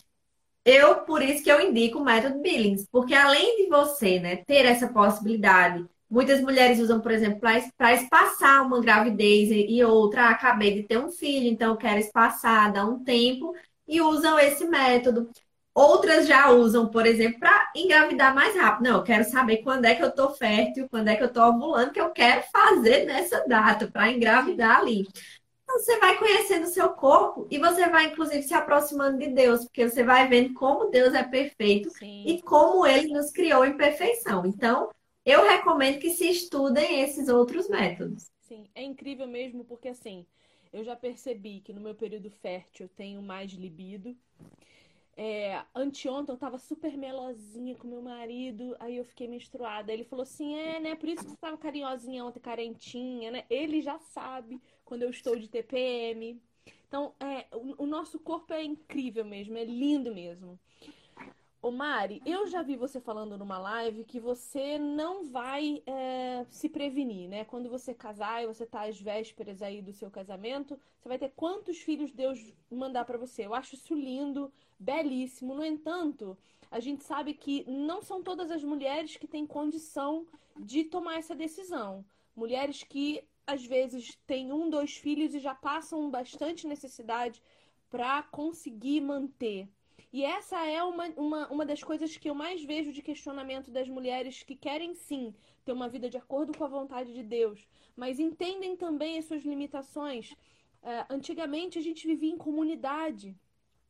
eu por isso que eu indico o método Billings, porque além de você, né, ter essa possibilidade, muitas mulheres usam, por exemplo, para espaçar uma gravidez e outra, ah, acabei de ter um filho, então eu quero espaçar, dar um tempo e usam esse método. Outras já usam, por exemplo, para engravidar mais rápido. Não, eu quero saber quando é que eu estou fértil, quando é que eu estou ovulando, que eu quero fazer nessa data para engravidar ali. Então, você vai conhecendo o seu corpo e você vai, inclusive, se aproximando de Deus, porque você vai vendo como Deus é perfeito Sim. e como ele nos criou em perfeição. Então, eu recomendo que se estudem esses outros métodos. Sim, é incrível mesmo, porque assim, eu já percebi que no meu período fértil eu tenho mais libido. É, anteontem eu tava super melosinha com meu marido, aí eu fiquei menstruada. Ele falou assim: é, né? Por isso que você tava carinhosinha ontem, carentinha, né? Ele já sabe quando eu estou de TPM. Então, é, o, o nosso corpo é incrível mesmo, é lindo mesmo. Ô Mari, eu já vi você falando numa live que você não vai é, se prevenir, né? Quando você casar e você tá às vésperas aí do seu casamento, você vai ter quantos filhos Deus mandar para você. Eu acho isso lindo, belíssimo. No entanto, a gente sabe que não são todas as mulheres que têm condição de tomar essa decisão. Mulheres que às vezes têm um, dois filhos e já passam bastante necessidade para conseguir manter. E essa é uma, uma, uma das coisas que eu mais vejo de questionamento das mulheres que querem sim ter uma vida de acordo com a vontade de Deus, mas entendem também as suas limitações. Uh, antigamente a gente vivia em comunidade.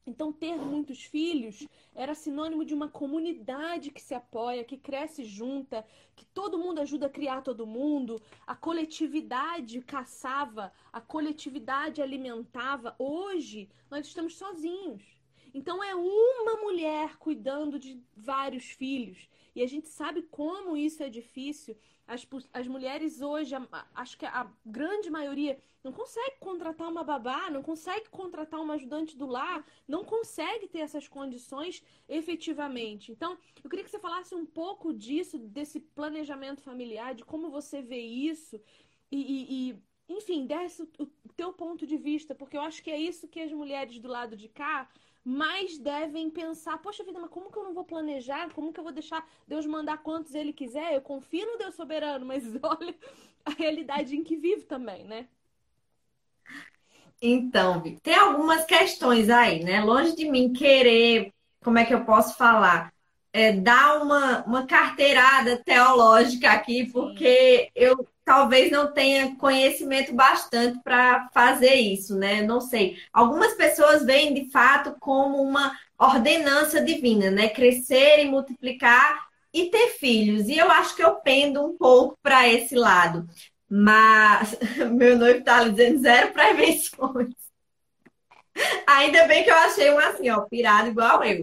Então, ter muitos filhos era sinônimo de uma comunidade que se apoia, que cresce junta, que todo mundo ajuda a criar todo mundo, a coletividade caçava, a coletividade alimentava. Hoje, nós estamos sozinhos. Então é uma mulher cuidando de vários filhos. E a gente sabe como isso é difícil. As, as mulheres hoje, acho que a grande maioria não consegue contratar uma babá, não consegue contratar uma ajudante do lar, não consegue ter essas condições efetivamente. Então, eu queria que você falasse um pouco disso, desse planejamento familiar, de como você vê isso e, e, e enfim, desse o, o teu ponto de vista, porque eu acho que é isso que as mulheres do lado de cá mais devem pensar: poxa vida, mas como que eu não vou planejar? Como que eu vou deixar Deus mandar quantos Ele quiser? Eu confio no Deus soberano, mas olha a realidade em que vivo também, né? Então, tem algumas questões aí, né? Longe de mim querer, como é que eu posso falar? É, dar uma, uma carteirada teológica aqui, porque eu talvez não tenha conhecimento bastante para fazer isso, né? Não sei. Algumas pessoas veem de fato como uma ordenança divina, né? Crescer e multiplicar e ter filhos. E eu acho que eu pendo um pouco para esse lado. Mas meu noivo está dizendo zero prevenções. Ainda bem que eu achei um assim, ó, pirado igual eu.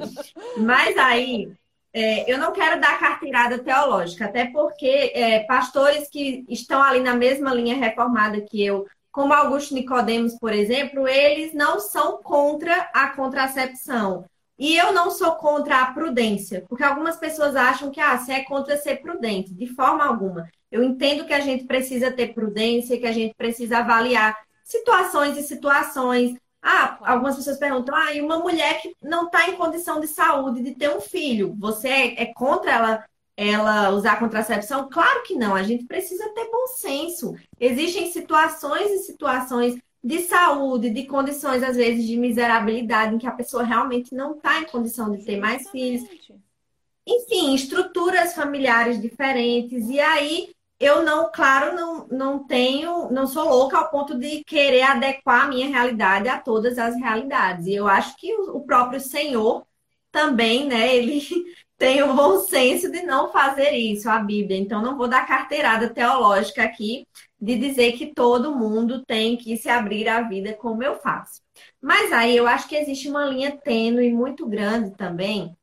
Mas aí é, eu não quero dar carteirada teológica, até porque é, pastores que estão ali na mesma linha reformada que eu, como Augusto Nicodemos, por exemplo, eles não são contra a contracepção. E eu não sou contra a prudência, porque algumas pessoas acham que ah, você é contra ser prudente, de forma alguma. Eu entendo que a gente precisa ter prudência, que a gente precisa avaliar situações e situações. Ah, algumas pessoas perguntam: ah, e uma mulher que não está em condição de saúde de ter um filho, você é, é contra ela ela usar contracepção? Claro que não, a gente precisa ter bom senso. Existem situações e situações de saúde, de condições, às vezes, de miserabilidade, em que a pessoa realmente não está em condição de ter mais filhos. Enfim, estruturas familiares diferentes. E aí, eu não, claro, não, não tenho, não sou louca ao ponto de querer adequar a minha realidade a todas as realidades. E eu acho que o, próprio Senhor também, né, ele tem o bom senso de não fazer isso, a Bíblia. Então, não vou dar carteirada teológica aqui de dizer que todo mundo tem que se abrir à vida como eu faço. Mas aí eu acho que existe uma linha tênue muito grande também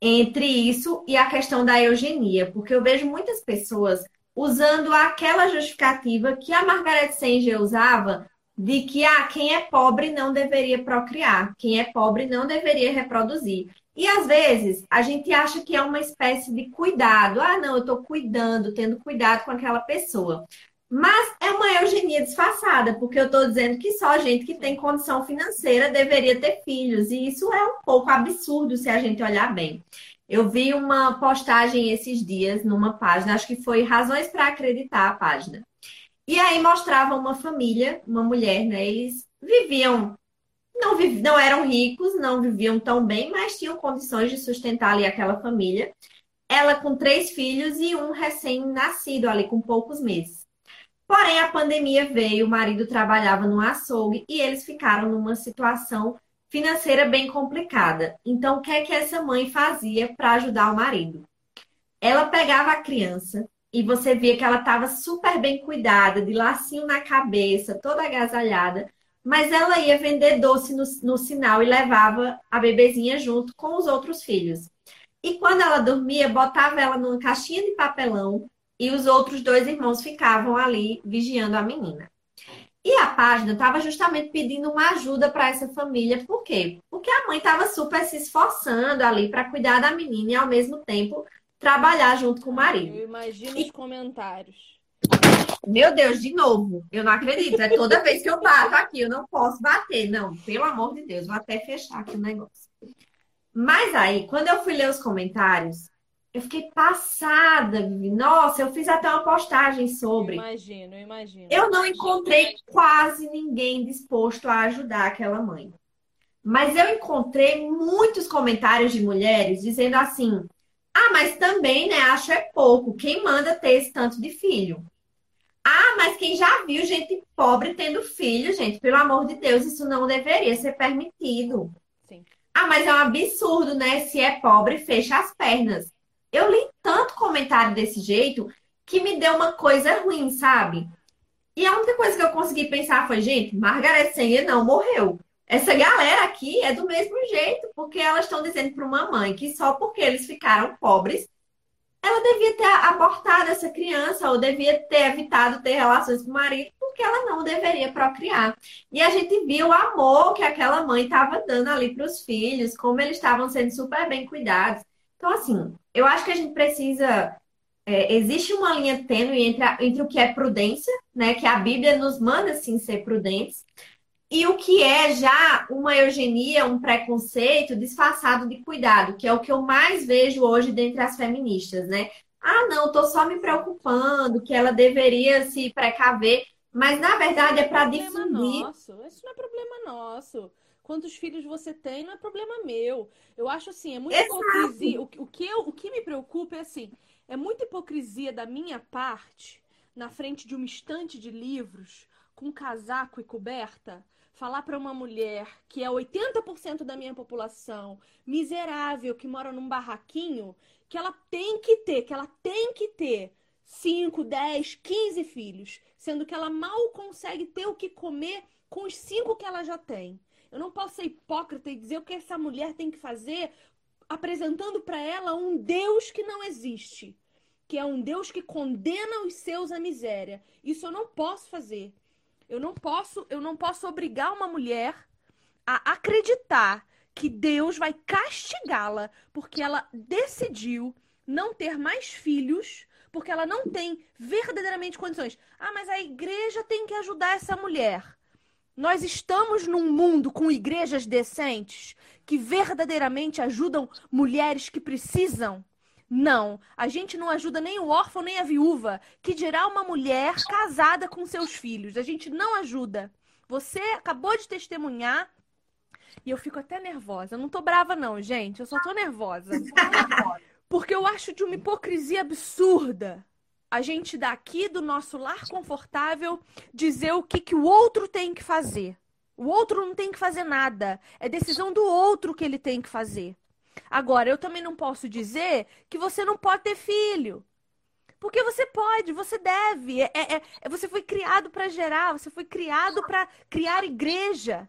entre isso e a questão da eugenia, porque eu vejo muitas pessoas usando aquela justificativa que a Margaret Sanger usava de que ah, quem é pobre não deveria procriar, quem é pobre não deveria reproduzir. E às vezes a gente acha que é uma espécie de cuidado. Ah, não, eu estou cuidando, tendo cuidado com aquela pessoa. Mas é uma eugenia disfarçada, porque eu estou dizendo que só gente que tem condição financeira deveria ter filhos. E isso é um pouco absurdo se a gente olhar bem. Eu vi uma postagem esses dias numa página, acho que foi Razões para Acreditar a página. E aí mostrava uma família, uma mulher, né? Eles viviam não, não eram ricos, não viviam tão bem, mas tinham condições de sustentar ali aquela família. Ela com três filhos e um recém-nascido ali com poucos meses. Porém, a pandemia veio, o marido trabalhava no açougue e eles ficaram numa situação financeira bem complicada. Então, o que é que essa mãe fazia para ajudar o marido? Ela pegava a criança e você via que ela estava super bem cuidada, de lacinho na cabeça, toda agasalhada, mas ela ia vender doce no, no sinal e levava a bebezinha junto com os outros filhos. E quando ela dormia, botava ela numa caixinha de papelão e os outros dois irmãos ficavam ali vigiando a menina. E a página estava justamente pedindo uma ajuda para essa família. Por quê? Porque a mãe estava super se esforçando ali para cuidar da menina e ao mesmo tempo trabalhar junto com o marido. Eu imagino e... os comentários. Meu Deus, de novo. Eu não acredito. É toda vez que eu bato aqui, eu não posso bater. Não, pelo amor de Deus, vou até fechar aqui o negócio. Mas aí, quando eu fui ler os comentários, eu fiquei passada. Nossa, eu fiz até uma postagem sobre. Imagino, imagino. Eu não encontrei quase ninguém disposto a ajudar aquela mãe. Mas eu encontrei muitos comentários de mulheres dizendo assim: ah, mas também, né, acho é pouco. Quem manda ter esse tanto de filho? Ah, mas quem já viu gente pobre tendo filho, gente, pelo amor de Deus, isso não deveria ser permitido. Sim. Ah, mas é um absurdo, né? Se é pobre, fecha as pernas. Eu li tanto comentário desse jeito que me deu uma coisa ruim, sabe? E a única coisa que eu consegui pensar foi, gente, Margaret Sanger não morreu. Essa galera aqui é do mesmo jeito, porque elas estão dizendo para uma mãe que só porque eles ficaram pobres, ela devia ter abortado essa criança ou devia ter evitado ter relações com o marido, porque ela não deveria procriar. E a gente viu o amor que aquela mãe estava dando ali para os filhos, como eles estavam sendo super bem cuidados. Então, assim, eu acho que a gente precisa. É, existe uma linha tênue entre, a, entre o que é prudência, né? Que a Bíblia nos manda, sim, ser prudentes, e o que é já uma eugenia, um preconceito disfarçado de cuidado, que é o que eu mais vejo hoje dentre as feministas, né? Ah, não, tô só me preocupando, que ela deveria se precaver, mas na verdade é para difundir. Nosso. Isso não é problema nosso. Quantos filhos você tem não é problema meu. Eu acho assim, é muita Exato. hipocrisia. O, o, que eu, o que me preocupa é assim, é muita hipocrisia da minha parte na frente de uma estante de livros com casaco e coberta falar para uma mulher que é 80% da minha população, miserável, que mora num barraquinho, que ela tem que ter, que ela tem que ter 5, 10, 15 filhos, sendo que ela mal consegue ter o que comer com os cinco que ela já tem. Eu não posso ser hipócrita e dizer o que essa mulher tem que fazer apresentando para ela um Deus que não existe, que é um Deus que condena os seus à miséria. Isso eu não posso fazer. Eu não posso, eu não posso obrigar uma mulher a acreditar que Deus vai castigá-la porque ela decidiu não ter mais filhos, porque ela não tem verdadeiramente condições. Ah, mas a igreja tem que ajudar essa mulher. Nós estamos num mundo com igrejas decentes que verdadeiramente ajudam mulheres que precisam? Não, a gente não ajuda nem o órfão nem a viúva, que dirá uma mulher casada com seus filhos. A gente não ajuda. Você acabou de testemunhar e eu fico até nervosa. Eu não tô brava não, gente, eu só tô nervosa. Porque eu acho de uma hipocrisia absurda a gente daqui do nosso lar confortável dizer o que, que o outro tem que fazer. O outro não tem que fazer nada. É decisão do outro que ele tem que fazer. Agora, eu também não posso dizer que você não pode ter filho. Porque você pode, você deve. É, é, é você foi criado para gerar, você foi criado para criar igreja.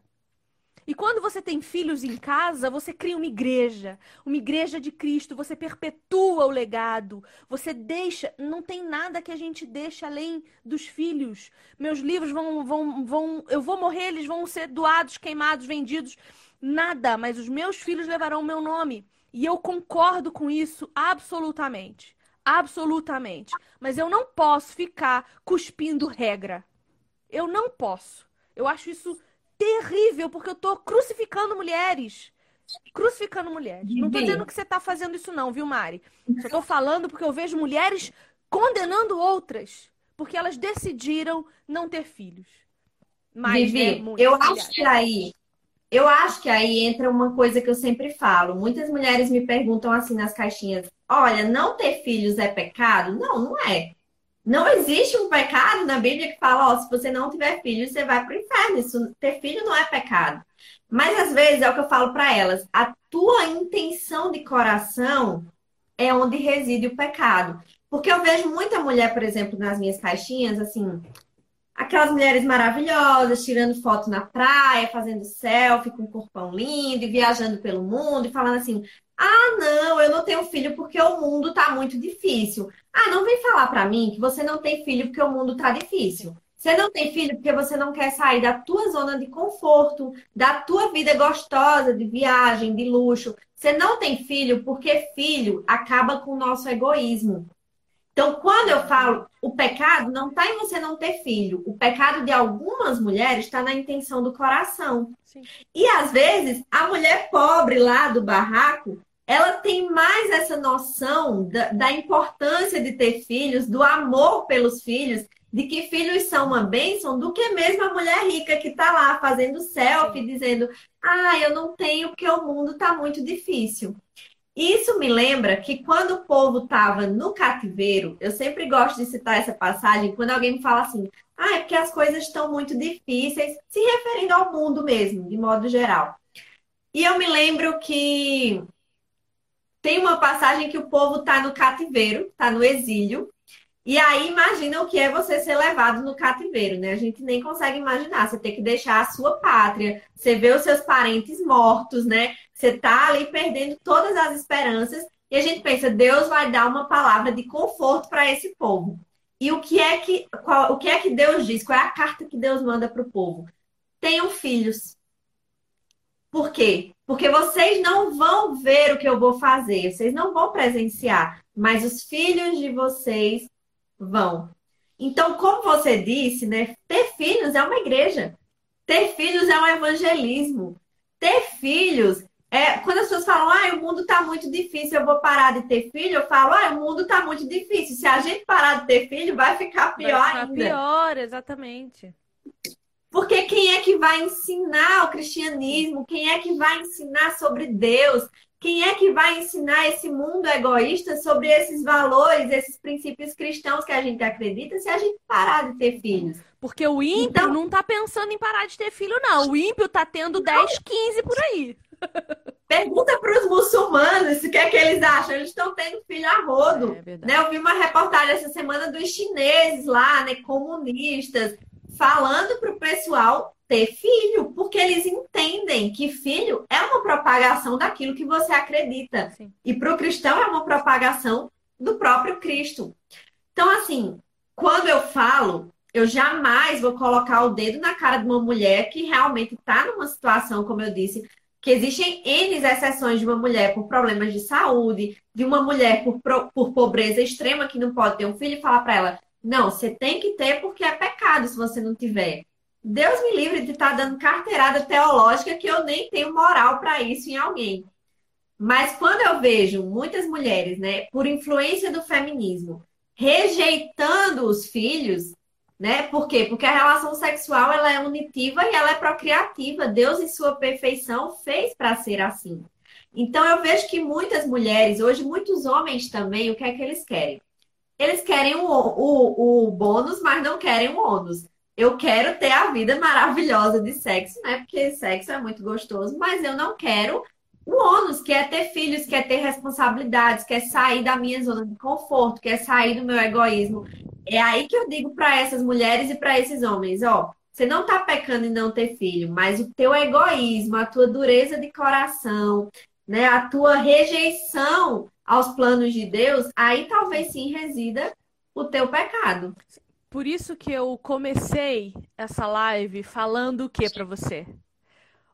E quando você tem filhos em casa, você cria uma igreja, uma igreja de Cristo, você perpetua o legado, você deixa, não tem nada que a gente deixe além dos filhos. Meus livros vão vão vão, eu vou morrer, eles vão ser doados, queimados, vendidos, nada, mas os meus filhos levarão o meu nome. E eu concordo com isso absolutamente. Absolutamente. Mas eu não posso ficar cuspindo regra. Eu não posso. Eu acho isso terrível, porque eu tô crucificando mulheres. Crucificando mulheres. Não tô dizendo que você tá fazendo isso, não, viu, Mari? Só tô falando porque eu vejo mulheres condenando outras. Porque elas decidiram não ter filhos. Mas, Vivi, né, eu acho que aí. Eu acho que aí entra uma coisa que eu sempre falo. Muitas mulheres me perguntam assim nas caixinhas: olha, não ter filhos é pecado? Não, não é. Não existe um pecado na Bíblia que fala, ó, se você não tiver filho, você vai para o inferno. Isso, ter filho não é pecado. Mas às vezes é o que eu falo para elas, a tua intenção de coração é onde reside o pecado. Porque eu vejo muita mulher, por exemplo, nas minhas caixinhas, assim, aquelas mulheres maravilhosas, tirando foto na praia, fazendo selfie com um corpão lindo, e viajando pelo mundo, e falando assim: ah, não, eu não tenho filho porque o mundo tá muito difícil. Ah, não vem falar para mim que você não tem filho porque o mundo tá difícil. Você não tem filho porque você não quer sair da tua zona de conforto, da tua vida gostosa de viagem, de luxo. Você não tem filho porque filho acaba com o nosso egoísmo. Então, quando eu falo o pecado não está em você não ter filho. O pecado de algumas mulheres está na intenção do coração. Sim. E às vezes a mulher pobre lá do barraco, ela tem mais essa noção da, da, importância de ter filhos, do amor pelos filhos, de que filhos são uma bênção, do que mesmo a mulher rica que está lá fazendo selfie, dizendo: Ah, eu não tenho porque o mundo está muito difícil. Isso me lembra que quando o povo estava no cativeiro, eu sempre gosto de citar essa passagem, quando alguém me fala assim: Ah, é porque as coisas estão muito difíceis, se referindo ao mundo mesmo, de modo geral. E eu me lembro que tem uma passagem que o povo está no cativeiro, está no exílio. E aí imagina o que é você ser levado no cativeiro, né? A gente nem consegue imaginar. Você tem que deixar a sua pátria, você vê os seus parentes mortos, né? Você tá ali perdendo todas as esperanças. E a gente pensa, Deus vai dar uma palavra de conforto para esse povo. E o que é que qual, o que é que Deus diz? Qual é a carta que Deus manda para o povo? Tenham filhos. Por quê? Porque vocês não vão ver o que eu vou fazer, vocês não vão presenciar, mas os filhos de vocês vão. Então, como você disse, né, ter filhos é uma igreja. Ter filhos é um evangelismo. Ter filhos é quando as pessoas falam, ah, o mundo está muito difícil, eu vou parar de ter filho, eu falo, ah, o mundo está muito difícil. Se a gente parar de ter filho, vai ficar pior vai ficar ainda. Pior, exatamente. Porque quem é que vai ensinar o cristianismo? Quem é que vai ensinar sobre Deus? Quem é que vai ensinar esse mundo egoísta sobre esses valores, esses princípios cristãos que a gente acredita se a gente parar de ter filhos? Porque o ímpio então... não tá pensando em parar de ter filho, não. O ímpio tá tendo 10, 15 por aí. Pergunta para os muçulmanos o que é que eles acham. Eles estão tendo filho a rodo. É, né? Eu vi uma reportagem essa semana dos chineses lá, né, comunistas, falando para o pessoal ter filho, porque eles entendem que filho é uma propagação daquilo que você acredita. Sim. E para o cristão é uma propagação do próprio Cristo. Então, assim, quando eu falo, eu jamais vou colocar o dedo na cara de uma mulher que realmente está numa situação, como eu disse, que existem N exceções de uma mulher por problemas de saúde, de uma mulher por, por pobreza extrema que não pode ter um filho e falar para ela: não, você tem que ter porque é pecado se você não tiver. Deus me livre de estar tá dando carteirada teológica que eu nem tenho moral para isso em alguém. Mas quando eu vejo muitas mulheres, né, por influência do feminismo, rejeitando os filhos, né? Por quê? Porque a relação sexual ela é unitiva e ela é procriativa. Deus, em sua perfeição, fez para ser assim. Então eu vejo que muitas mulheres, hoje muitos homens também, o que é que eles querem? Eles querem o, o, o bônus, mas não querem o ônus. Eu quero ter a vida maravilhosa de sexo, né? Porque sexo é muito gostoso, mas eu não quero o ônus, que é ter filhos, quer ter responsabilidades, quer sair da minha zona de conforto, quer sair do meu egoísmo. É aí que eu digo para essas mulheres e para esses homens, ó, você não está pecando em não ter filho, mas o teu egoísmo, a tua dureza de coração, né, a tua rejeição aos planos de Deus, aí talvez sim resida o teu pecado. Por isso que eu comecei essa live falando o que para você?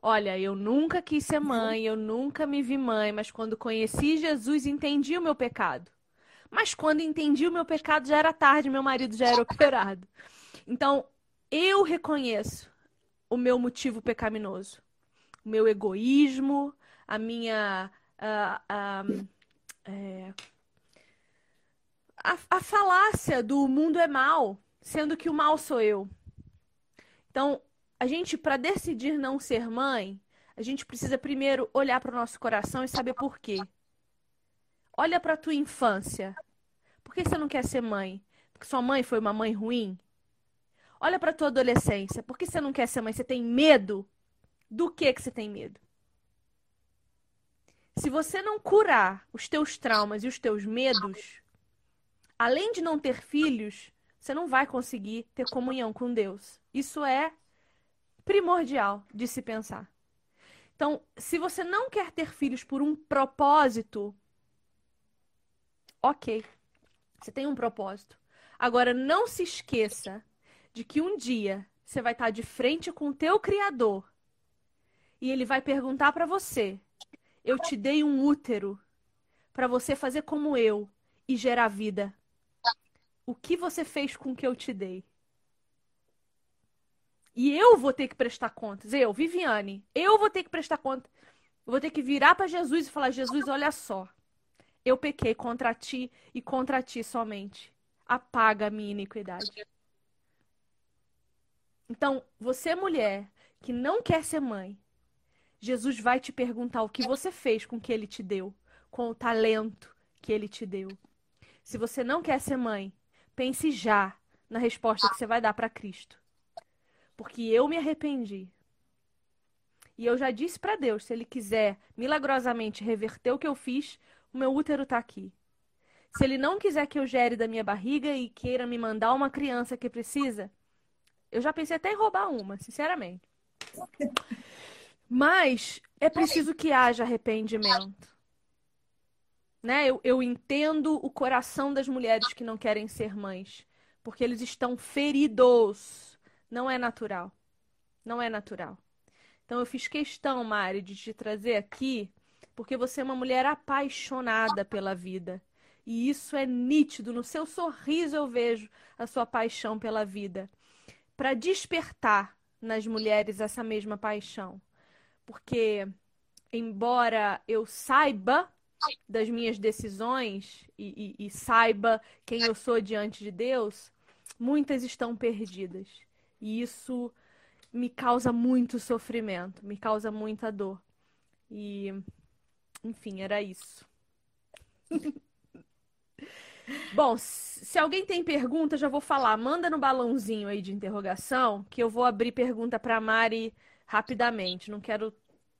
Olha, eu nunca quis ser mãe, eu nunca me vi mãe, mas quando conheci Jesus, entendi o meu pecado. Mas quando entendi o meu pecado, já era tarde, meu marido já era operado. Então, eu reconheço o meu motivo pecaminoso, o meu egoísmo, a minha. A, a, é, a, a falácia do mundo é mal, sendo que o mal sou eu. Então, a gente, para decidir não ser mãe, a gente precisa primeiro olhar para o nosso coração e saber por quê. Olha para a tua infância. Por que você não quer ser mãe? Porque sua mãe foi uma mãe ruim? Olha para tua adolescência. Por que você não quer ser mãe? Você tem medo? Do que que você tem medo? Se você não curar os teus traumas e os teus medos, além de não ter filhos, você não vai conseguir ter comunhão com Deus. Isso é primordial de se pensar. Então, se você não quer ter filhos por um propósito, ok, você tem um propósito. Agora, não se esqueça de que um dia você vai estar de frente com o teu Criador e ele vai perguntar para você: Eu te dei um útero para você fazer como eu e gerar vida. O que você fez com o que eu te dei? E eu vou ter que prestar contas. Eu, Viviane, eu vou ter que prestar conta. Eu vou ter que virar para Jesus e falar: Jesus, olha só. Eu pequei contra ti e contra ti somente. Apaga a minha iniquidade. Então, você, mulher, que não quer ser mãe, Jesus vai te perguntar o que você fez com o que ele te deu, com o talento que ele te deu. Se você não quer ser mãe, pense já na resposta que você vai dar para Cristo porque eu me arrependi. E eu já disse para Deus, se ele quiser milagrosamente reverter o que eu fiz, o meu útero está aqui. Se ele não quiser que eu gere da minha barriga e queira me mandar uma criança que precisa, eu já pensei até em roubar uma, sinceramente. Mas é preciso que haja arrependimento. Né? Eu, eu entendo o coração das mulheres que não querem ser mães, porque eles estão feridos não é natural. Não é natural. Então eu fiz questão, Mari, de te trazer aqui, porque você é uma mulher apaixonada pela vida. E isso é nítido. No seu sorriso eu vejo a sua paixão pela vida. Para despertar nas mulheres essa mesma paixão. Porque, embora eu saiba das minhas decisões e, e, e saiba quem eu sou diante de Deus, muitas estão perdidas. E isso me causa muito sofrimento, me causa muita dor. E, enfim, era isso. Bom, se alguém tem pergunta, já vou falar. Manda no balãozinho aí de interrogação, que eu vou abrir pergunta para Mari rapidamente. Não quero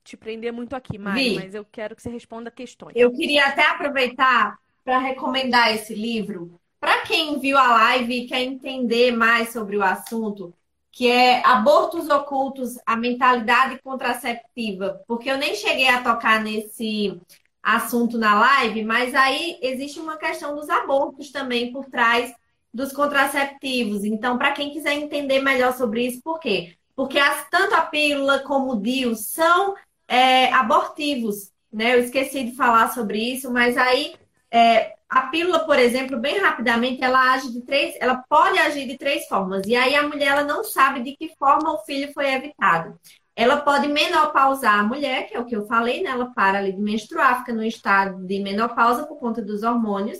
te prender muito aqui, Mari, Vi, mas eu quero que você responda questões. Eu queria até aproveitar para recomendar esse livro. Para quem viu a live e quer entender mais sobre o assunto, que é abortos ocultos, a mentalidade contraceptiva, porque eu nem cheguei a tocar nesse assunto na live, mas aí existe uma questão dos abortos também por trás dos contraceptivos. Então, para quem quiser entender melhor sobre isso, por quê? Porque as, tanto a pílula como o DIU são é, abortivos, né? Eu esqueci de falar sobre isso, mas aí é, a pílula, por exemplo, bem rapidamente, ela age de três, ela pode agir de três formas. E aí a mulher ela não sabe de que forma o filho foi evitado. Ela pode menopausar a mulher, que é o que eu falei, né? Ela para ali de menstruar, fica no estado de menopausa por conta dos hormônios.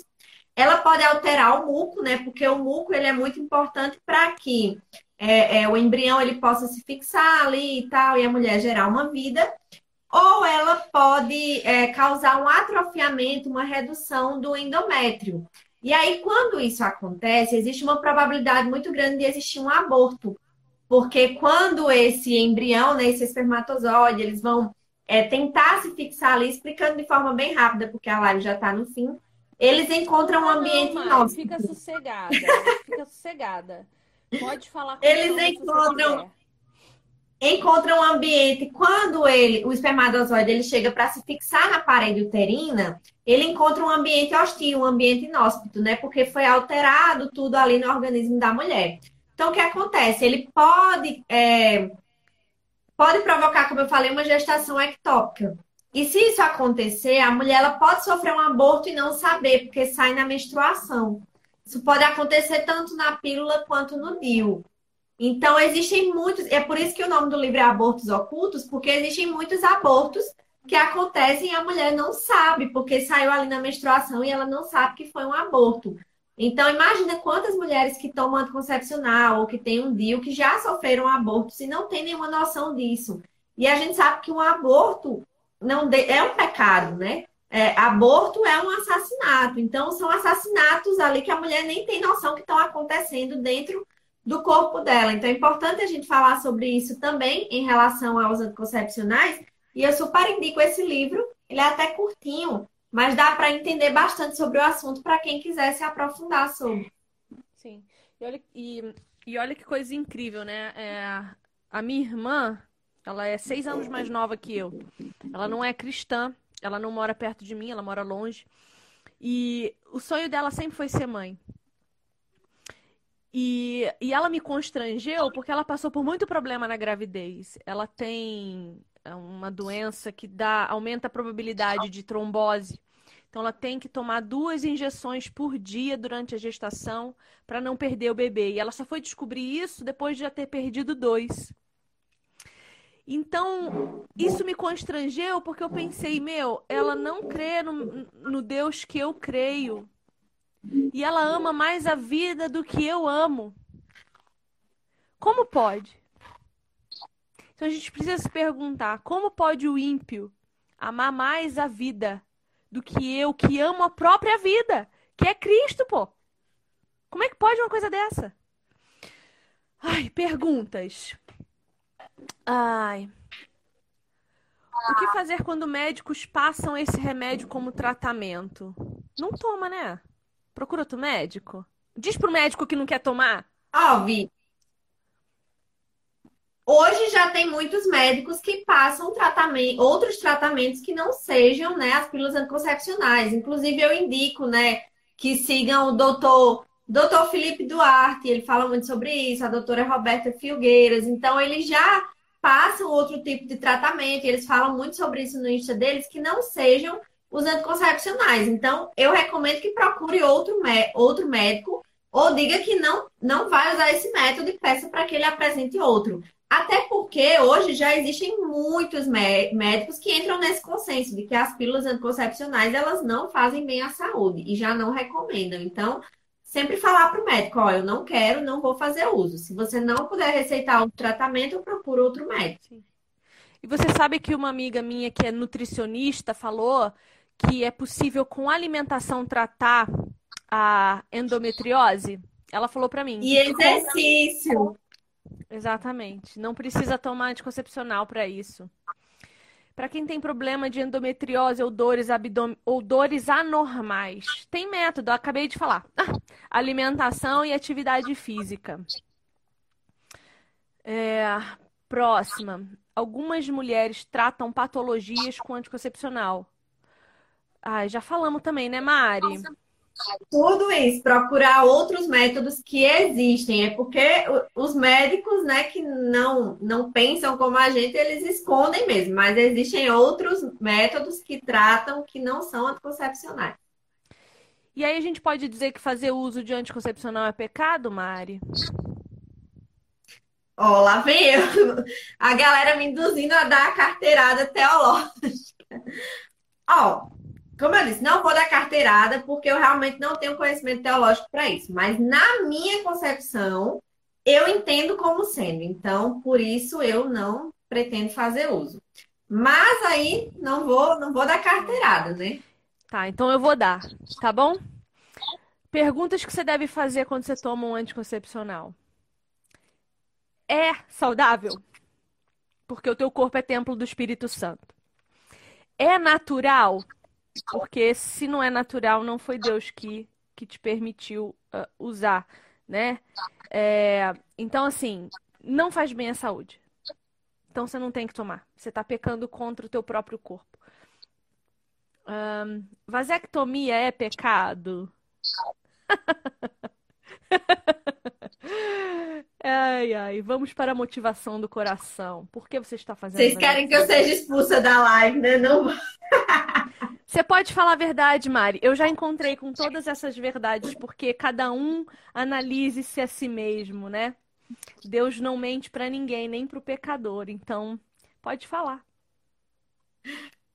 Ela pode alterar o muco, né? Porque o muco ele é muito importante para que é, é, o embrião ele possa se fixar ali e tal, e a mulher gerar uma vida ou ela pode é, causar um atrofiamento, uma redução do endométrio. E aí, quando isso acontece, existe uma probabilidade muito grande de existir um aborto. Porque quando esse embrião, né, esse espermatozoide, eles vão é, tentar se fixar ali, explicando de forma bem rápida, porque a live já está no fim, eles encontram um ambiente não. Fica sossegada, fica sossegada. Pode falar com Eles encontram encontra um ambiente quando ele, o espermatozoide, ele chega para se fixar na parede uterina, ele encontra um ambiente hostil, um ambiente inóspito, né? Porque foi alterado tudo ali no organismo da mulher. Então, o que acontece? Ele pode é, pode provocar, como eu falei, uma gestação ectópica. E se isso acontecer, a mulher ela pode sofrer um aborto e não saber, porque sai na menstruação. Isso pode acontecer tanto na pílula quanto no DIU. Então, existem muitos, é por isso que o nome do livro é Abortos Ocultos, porque existem muitos abortos que acontecem e a mulher não sabe, porque saiu ali na menstruação e ela não sabe que foi um aborto. Então, imagina quantas mulheres que tomam anticoncepcional ou que têm um DIU que já sofreram abortos e não tem nenhuma noção disso. E a gente sabe que um aborto não de... é um pecado, né? É, aborto é um assassinato. Então, são assassinatos ali que a mulher nem tem noção que estão acontecendo dentro do corpo dela. Então é importante a gente falar sobre isso também em relação aos anticoncepcionais. E eu super indico esse livro. Ele é até curtinho, mas dá para entender bastante sobre o assunto para quem quiser se aprofundar sobre. Sim. E olha, e, e olha que coisa incrível, né? É, a minha irmã, ela é seis anos mais nova que eu. Ela não é cristã, ela não mora perto de mim, ela mora longe. E o sonho dela sempre foi ser mãe. E, e ela me constrangeu porque ela passou por muito problema na gravidez. Ela tem é, uma doença que dá aumenta a probabilidade de trombose. Então ela tem que tomar duas injeções por dia durante a gestação para não perder o bebê. E ela só foi descobrir isso depois de já ter perdido dois. Então, isso me constrangeu porque eu pensei, meu, ela não crê no, no Deus que eu creio. E ela ama mais a vida do que eu amo. Como pode? Então a gente precisa se perguntar: como pode o ímpio amar mais a vida do que eu, que amo a própria vida, que é Cristo, pô? Como é que pode uma coisa dessa? Ai, perguntas. Ai. O que fazer quando médicos passam esse remédio como tratamento? Não toma, né? Procura outro médico. Diz pro médico que não quer tomar. Alvi. Hoje já tem muitos médicos que passam tratamento, outros tratamentos que não sejam, né, as pílulas anticoncepcionais. Inclusive eu indico, né, que sigam o doutor Doutor Felipe Duarte, ele fala muito sobre isso, a doutora Roberta Filgueiras. Então, eles já passam outro tipo de tratamento, e eles falam muito sobre isso no Insta deles, que não sejam os anticoncepcionais. Então, eu recomendo que procure outro, outro médico ou diga que não, não vai usar esse método e peça para que ele apresente outro. Até porque hoje já existem muitos médicos que entram nesse consenso de que as pílulas anticoncepcionais elas não fazem bem à saúde e já não recomendam. Então, sempre falar para o médico, ó, eu não quero, não vou fazer uso. Se você não puder receitar um tratamento, eu procuro outro médico. Sim. E você sabe que uma amiga minha que é nutricionista falou que é possível com alimentação tratar a endometriose? Ela falou para mim. E exercício. Exatamente. Não precisa tomar anticoncepcional para isso. Para quem tem problema de endometriose ou dores, abdom... ou dores anormais, tem método, acabei de falar. alimentação e atividade física. É... Próxima. Algumas mulheres tratam patologias com anticoncepcional. Ah, já falamos também, né, Mari? Tudo isso, procurar outros métodos que existem. É porque os médicos, né, que não, não pensam como a gente, eles escondem mesmo. Mas existem outros métodos que tratam que não são anticoncepcionais. E aí a gente pode dizer que fazer uso de anticoncepcional é pecado, Mari? Ó, lá vem eu. A galera me induzindo a dar a carteirada teológica. Ó, como eu disse, não vou dar carteirada porque eu realmente não tenho conhecimento teológico para isso. Mas na minha concepção, eu entendo como sendo. Então, por isso eu não pretendo fazer uso. Mas aí não vou, não vou dar carteirada, né? Tá, então eu vou dar, tá bom? Perguntas que você deve fazer quando você toma um anticoncepcional. É saudável? Porque o teu corpo é templo do Espírito Santo. É natural? Porque se não é natural, não foi Deus que, que te permitiu uh, usar, né? É, então, assim, não faz bem à saúde. Então você não tem que tomar. Você está pecando contra o teu próprio corpo. Um, vasectomia é pecado? ai, ai, vamos para a motivação do coração. Por que você está fazendo Vocês querem que eu seja expulsa da live, né? Não. Você pode falar a verdade, Mari. Eu já encontrei com todas essas verdades, porque cada um analise-se a si mesmo, né? Deus não mente para ninguém, nem para o pecador. Então, pode falar.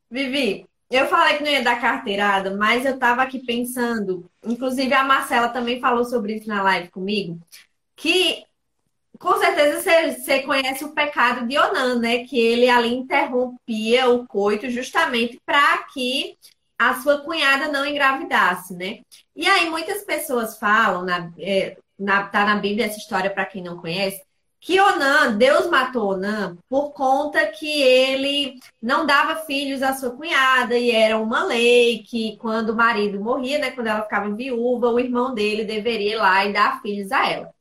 Vivi, eu falei que não ia dar carteirada, mas eu estava aqui pensando, inclusive a Marcela também falou sobre isso na live comigo, que com certeza você, você conhece o pecado de Onan, né? Que ele ali interrompia o coito justamente para que a sua cunhada não engravidasse, né? E aí muitas pessoas falam, na, é, na, tá na Bíblia essa história para quem não conhece, que Onan, Deus matou Onan por conta que ele não dava filhos à sua cunhada e era uma lei que quando o marido morria, né, quando ela ficava viúva, o irmão dele deveria ir lá e dar filhos a ela.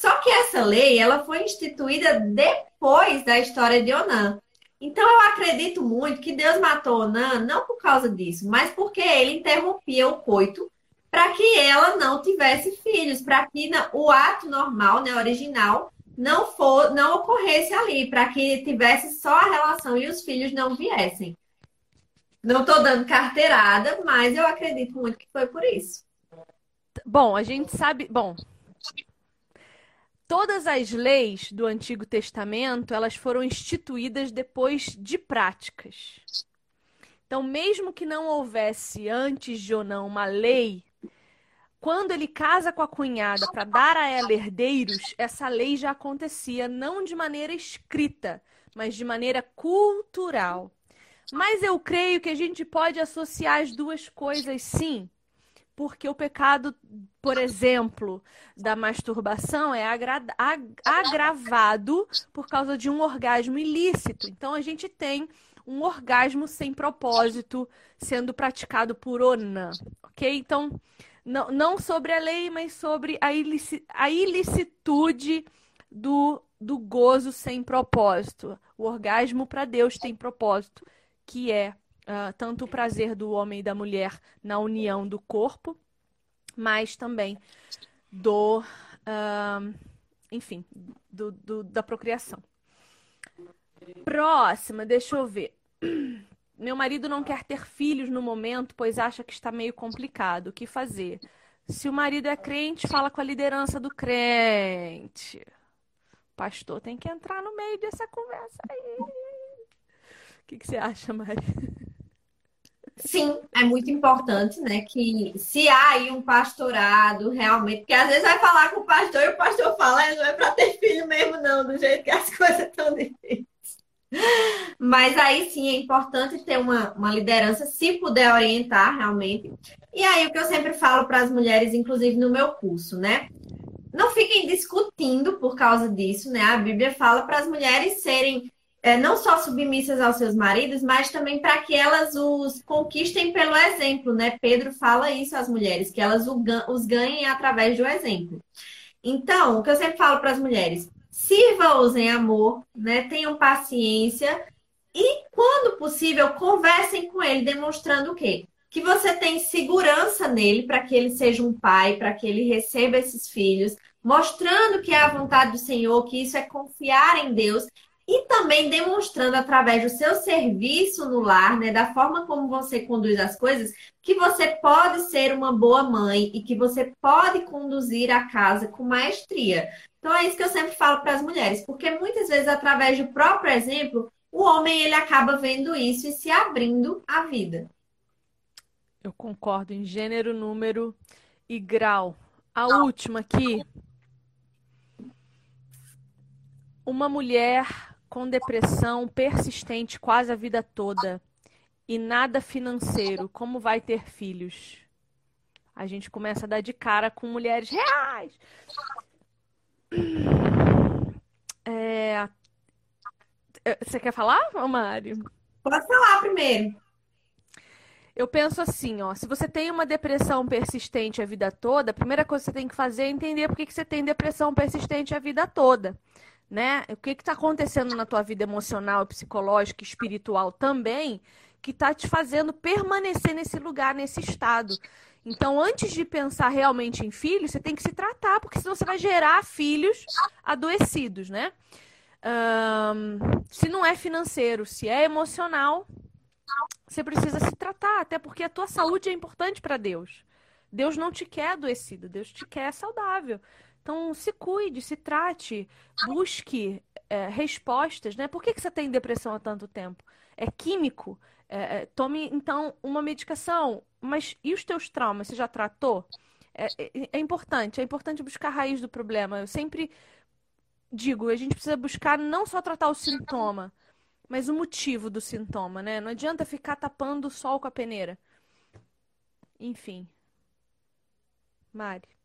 Só que essa lei, ela foi instituída depois da história de Onan. Então eu acredito muito que Deus matou Onan não por causa disso, mas porque ele interrompia o coito para que ela não tivesse filhos, para que o ato normal, né, original, não for, não ocorresse ali, para que tivesse só a relação e os filhos não viessem. Não estou dando carteirada, mas eu acredito muito que foi por isso. Bom, a gente sabe, bom, todas as leis do Antigo Testamento, elas foram instituídas depois de práticas. Então, mesmo que não houvesse antes de ou não uma lei quando ele casa com a cunhada para dar a ela herdeiros, essa lei já acontecia não de maneira escrita, mas de maneira cultural. Mas eu creio que a gente pode associar as duas coisas sim, porque o pecado, por exemplo, da masturbação é agravado por causa de um orgasmo ilícito. Então a gente tem um orgasmo sem propósito sendo praticado por Onan, ok? Então não, não sobre a lei, mas sobre a, ilici, a ilicitude do, do gozo sem propósito. O orgasmo para Deus tem propósito, que é uh, tanto o prazer do homem e da mulher na união do corpo, mas também do, uh, enfim, do, do, da procriação. Próxima, deixa eu ver. Meu marido não quer ter filhos no momento, pois acha que está meio complicado. O que fazer? Se o marido é crente, fala com a liderança do crente. Pastor tem que entrar no meio dessa conversa aí. O que, que você acha, Mari? Sim, é muito importante, né? Que se há aí um pastorado realmente, porque às vezes vai falar com o pastor e o pastor fala, é, não é para ter filho mesmo, não, do jeito que as coisas estão difíceis. Mas aí sim é importante ter uma, uma liderança, se puder orientar realmente. E aí o que eu sempre falo para as mulheres, inclusive no meu curso, né? Não fiquem discutindo por causa disso, né? A Bíblia fala para as mulheres serem é, não só submissas aos seus maridos, mas também para que elas os conquistem pelo exemplo, né? Pedro fala isso às mulheres, que elas os ganhem através do exemplo. Então, o que eu sempre falo para as mulheres, sirva-os em amor, né? Tenham paciência e, quando possível, conversem com ele, demonstrando o quê? Que você tem segurança nele para que ele seja um pai, para que ele receba esses filhos, mostrando que é a vontade do Senhor, que isso é confiar em Deus e também demonstrando através do seu serviço no lar, né, da forma como você conduz as coisas, que você pode ser uma boa mãe e que você pode conduzir a casa com maestria. Então é isso que eu sempre falo para as mulheres, porque muitas vezes através do próprio exemplo, o homem ele acaba vendo isso e se abrindo à vida. Eu concordo em gênero, número e grau. A última aqui. Uma mulher com depressão persistente quase a vida toda e nada financeiro, como vai ter filhos? A gente começa a dar de cara com mulheres reais. É... Você quer falar, Mário? Pode falar primeiro. Eu penso assim, ó, se você tem uma depressão persistente a vida toda, a primeira coisa que você tem que fazer é entender por que você tem depressão persistente a vida toda, né? O que está acontecendo na tua vida emocional, psicológica, espiritual também, que está te fazendo permanecer nesse lugar, nesse estado. Então, antes de pensar realmente em filhos, você tem que se tratar, porque senão você vai gerar filhos adoecidos, né? Um, se não é financeiro, se é emocional, você precisa se tratar, até porque a tua saúde é importante para Deus. Deus não te quer adoecido, Deus te quer saudável. Então, se cuide, se trate, busque é, respostas, né? Por que, que você tem depressão há tanto tempo? É químico? É, é, tome, então, uma medicação. Mas e os teus traumas? Você já tratou? É, é, é, importante, é importante buscar a raiz do problema. Eu sempre digo, a gente precisa buscar não só tratar o sintoma, mas o motivo do sintoma, né? Não adianta ficar tapando o sol com a peneira. Enfim. Mari.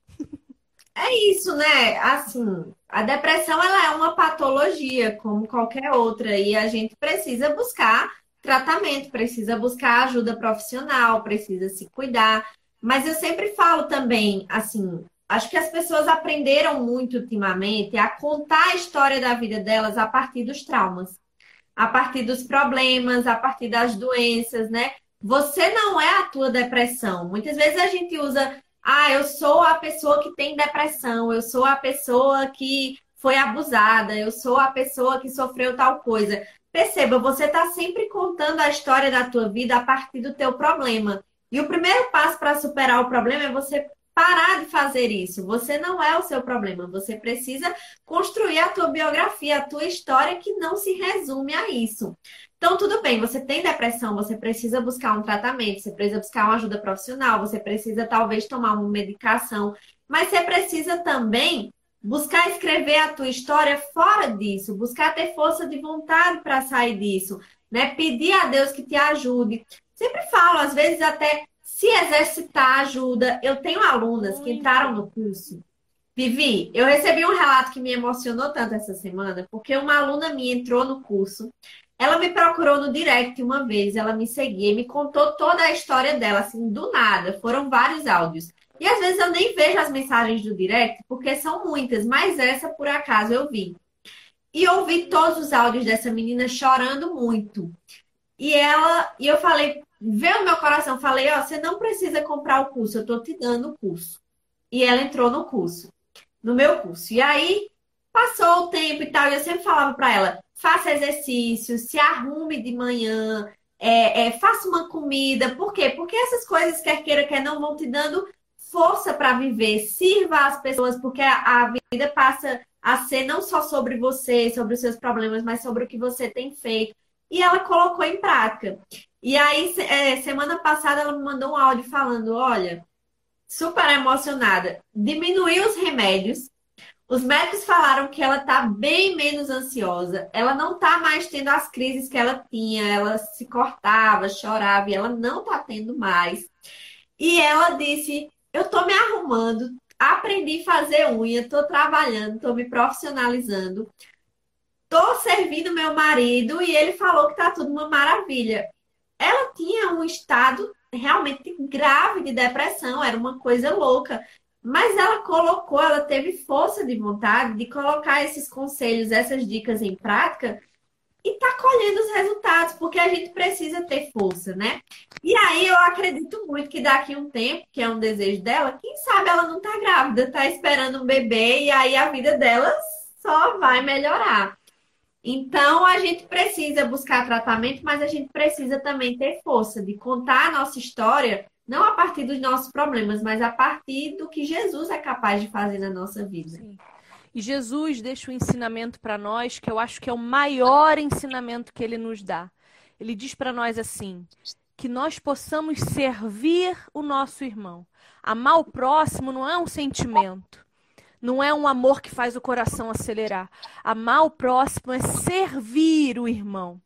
É isso, né? Assim, a depressão ela é uma patologia como qualquer outra e a gente precisa buscar tratamento, precisa buscar ajuda profissional, precisa se cuidar. Mas eu sempre falo também, assim, acho que as pessoas aprenderam muito ultimamente a contar a história da vida delas a partir dos traumas a partir dos problemas, a partir das doenças, né? Você não é a tua depressão. Muitas vezes a gente usa, ah, eu sou a pessoa que tem depressão, eu sou a pessoa que foi abusada, eu sou a pessoa que sofreu tal coisa. Perceba, você está sempre contando a história da tua vida a partir do teu problema. E o primeiro passo para superar o problema é você parar de fazer isso. Você não é o seu problema. Você precisa construir a tua biografia, a tua história que não se resume a isso. Então, tudo bem, você tem depressão, você precisa buscar um tratamento, você precisa buscar uma ajuda profissional, você precisa talvez tomar uma medicação, mas você precisa também buscar escrever a tua história fora disso, buscar ter força de vontade para sair disso, né? Pedir a Deus que te ajude. Sempre falo, às vezes até se exercitar ajuda. Eu tenho alunas que entraram no curso. Vivi, eu recebi um relato que me emocionou tanto essa semana, porque uma aluna minha entrou no curso. Ela me procurou no direct uma vez, ela me seguia e me contou toda a história dela, assim, do nada. Foram vários áudios. E às vezes eu nem vejo as mensagens do direct, porque são muitas, mas essa por acaso eu vi. E ouvi todos os áudios dessa menina chorando muito. E ela, e eu falei, veio o meu coração, falei, ó, você não precisa comprar o curso, eu tô te dando o curso. E ela entrou no curso, no meu curso. E aí passou o tempo e tal, e eu sempre falava para ela, faça exercício, se arrume de manhã, é, é, faça uma comida. Por quê? Porque essas coisas, quer queira, quer não, vão te dando força para viver. Sirva as pessoas, porque a, a vida passa a ser não só sobre você, sobre os seus problemas, mas sobre o que você tem feito. E ela colocou em prática. E aí, é, semana passada, ela me mandou um áudio falando: olha, super emocionada, diminuiu os remédios. Os médicos falaram que ela tá bem menos ansiosa. Ela não tá mais tendo as crises que ela tinha. Ela se cortava, chorava e ela não tá tendo mais. E ela disse: Eu tô me arrumando, aprendi a fazer unha, tô trabalhando, tô me profissionalizando. Tô servindo meu marido e ele falou que tá tudo uma maravilha ela tinha um estado realmente grave de depressão, era uma coisa louca. Mas ela colocou, ela teve força de vontade de colocar esses conselhos, essas dicas em prática e tá colhendo os resultados, porque a gente precisa ter força, né? E aí eu acredito muito que daqui um tempo, que é um desejo dela, quem sabe ela não tá grávida, tá esperando um bebê e aí a vida dela só vai melhorar. Então, a gente precisa buscar tratamento, mas a gente precisa também ter força de contar a nossa história, não a partir dos nossos problemas, mas a partir do que Jesus é capaz de fazer na nossa vida. Sim. E Jesus deixa um ensinamento para nós que eu acho que é o maior ensinamento que ele nos dá. Ele diz para nós assim: que nós possamos servir o nosso irmão. Amar o próximo não é um sentimento. Não é um amor que faz o coração acelerar. Amar o próximo é servir o irmão.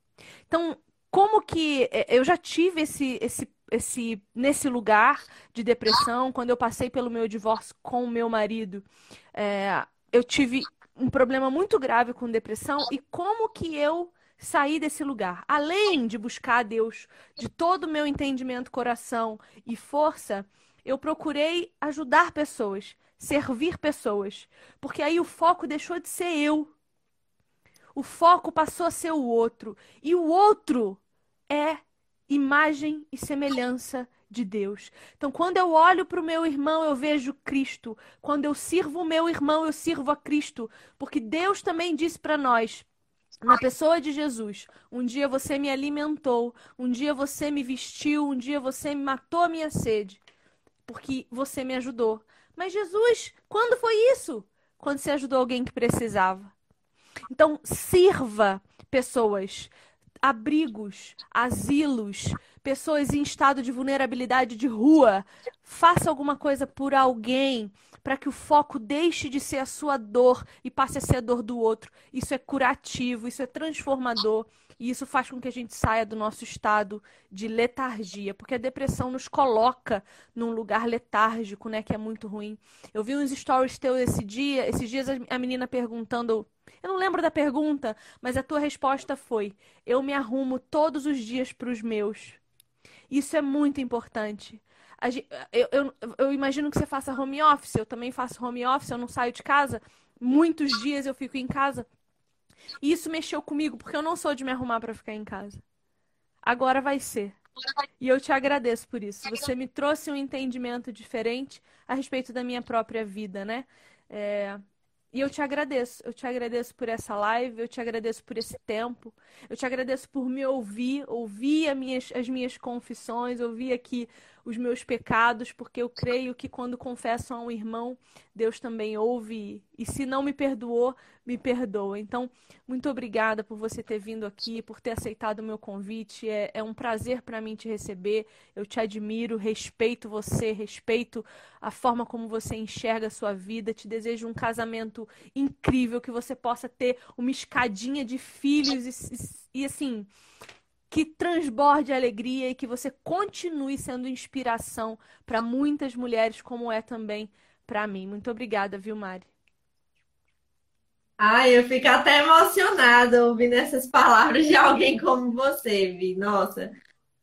Então, como que é, eu já tive esse, esse, esse nesse lugar de depressão quando eu passei pelo meu divórcio com o meu marido, é, eu tive um problema muito grave com depressão e como que eu saí desse lugar? Além de buscar a Deus de todo o meu entendimento, coração e força, eu procurei ajudar pessoas servir pessoas. Porque aí o foco deixou de ser eu. O foco passou a ser o outro. E o outro é imagem e semelhança de Deus. Então, quando eu olho para o meu irmão, eu vejo Cristo. Quando eu sirvo o meu irmão, eu sirvo a Cristo. Porque Deus também disse para nós, na pessoa de Jesus, um dia você me alimentou, um dia você me vestiu, um dia você me matou a minha sede. Porque você me ajudou. Mas Jesus, quando foi isso? Quando você ajudou alguém que precisava. Então, sirva pessoas, abrigos, asilos, pessoas em estado de vulnerabilidade de rua. Faça alguma coisa por alguém para que o foco deixe de ser a sua dor e passe a ser a dor do outro. Isso é curativo, isso é transformador. E isso faz com que a gente saia do nosso estado de letargia, porque a depressão nos coloca num lugar letárgico, né, que é muito ruim. Eu vi uns stories teus esse dia, esses dias a menina perguntando, eu não lembro da pergunta, mas a tua resposta foi: eu me arrumo todos os dias para os meus. Isso é muito importante. Eu, eu, eu, imagino que você faça home office, eu também faço home office, eu não saio de casa. Muitos dias eu fico em casa. E isso mexeu comigo, porque eu não sou de me arrumar para ficar em casa. Agora vai ser. E eu te agradeço por isso. Você me trouxe um entendimento diferente a respeito da minha própria vida, né? É... E eu te agradeço. Eu te agradeço por essa live, eu te agradeço por esse tempo, eu te agradeço por me ouvir, ouvir as minhas, as minhas confissões, ouvir aqui os meus pecados, porque eu creio que quando confesso a um irmão, Deus também ouve e se não me perdoou, me perdoa. Então, muito obrigada por você ter vindo aqui, por ter aceitado o meu convite. É, é um prazer para mim te receber. Eu te admiro, respeito você, respeito a forma como você enxerga a sua vida. Te desejo um casamento incrível, que você possa ter uma escadinha de filhos e, e assim que transborde alegria e que você continue sendo inspiração para muitas mulheres, como é também para mim. Muito obrigada, viu, Mari? Ai, eu fico até emocionada ouvindo essas palavras de alguém como você, Vi. Nossa,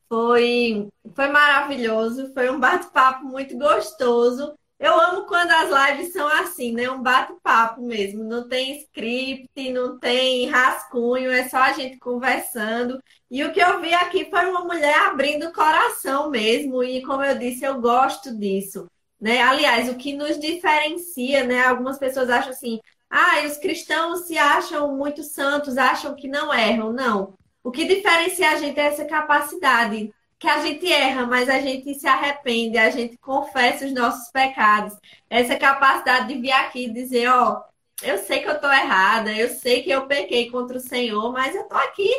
foi, foi maravilhoso, foi um bate-papo muito gostoso. Eu amo quando as lives são assim, né? Um bate-papo mesmo. Não tem script, não tem rascunho, é só a gente conversando. E o que eu vi aqui foi uma mulher abrindo o coração mesmo. E como eu disse, eu gosto disso. Né? Aliás, o que nos diferencia, né? Algumas pessoas acham assim, ah, os cristãos se acham muito santos, acham que não erram. Não. O que diferencia a gente é essa capacidade que a gente erra, mas a gente se arrepende, a gente confessa os nossos pecados. Essa capacidade de vir aqui e dizer, ó, eu sei que eu tô errada, eu sei que eu pequei contra o Senhor, mas eu tô aqui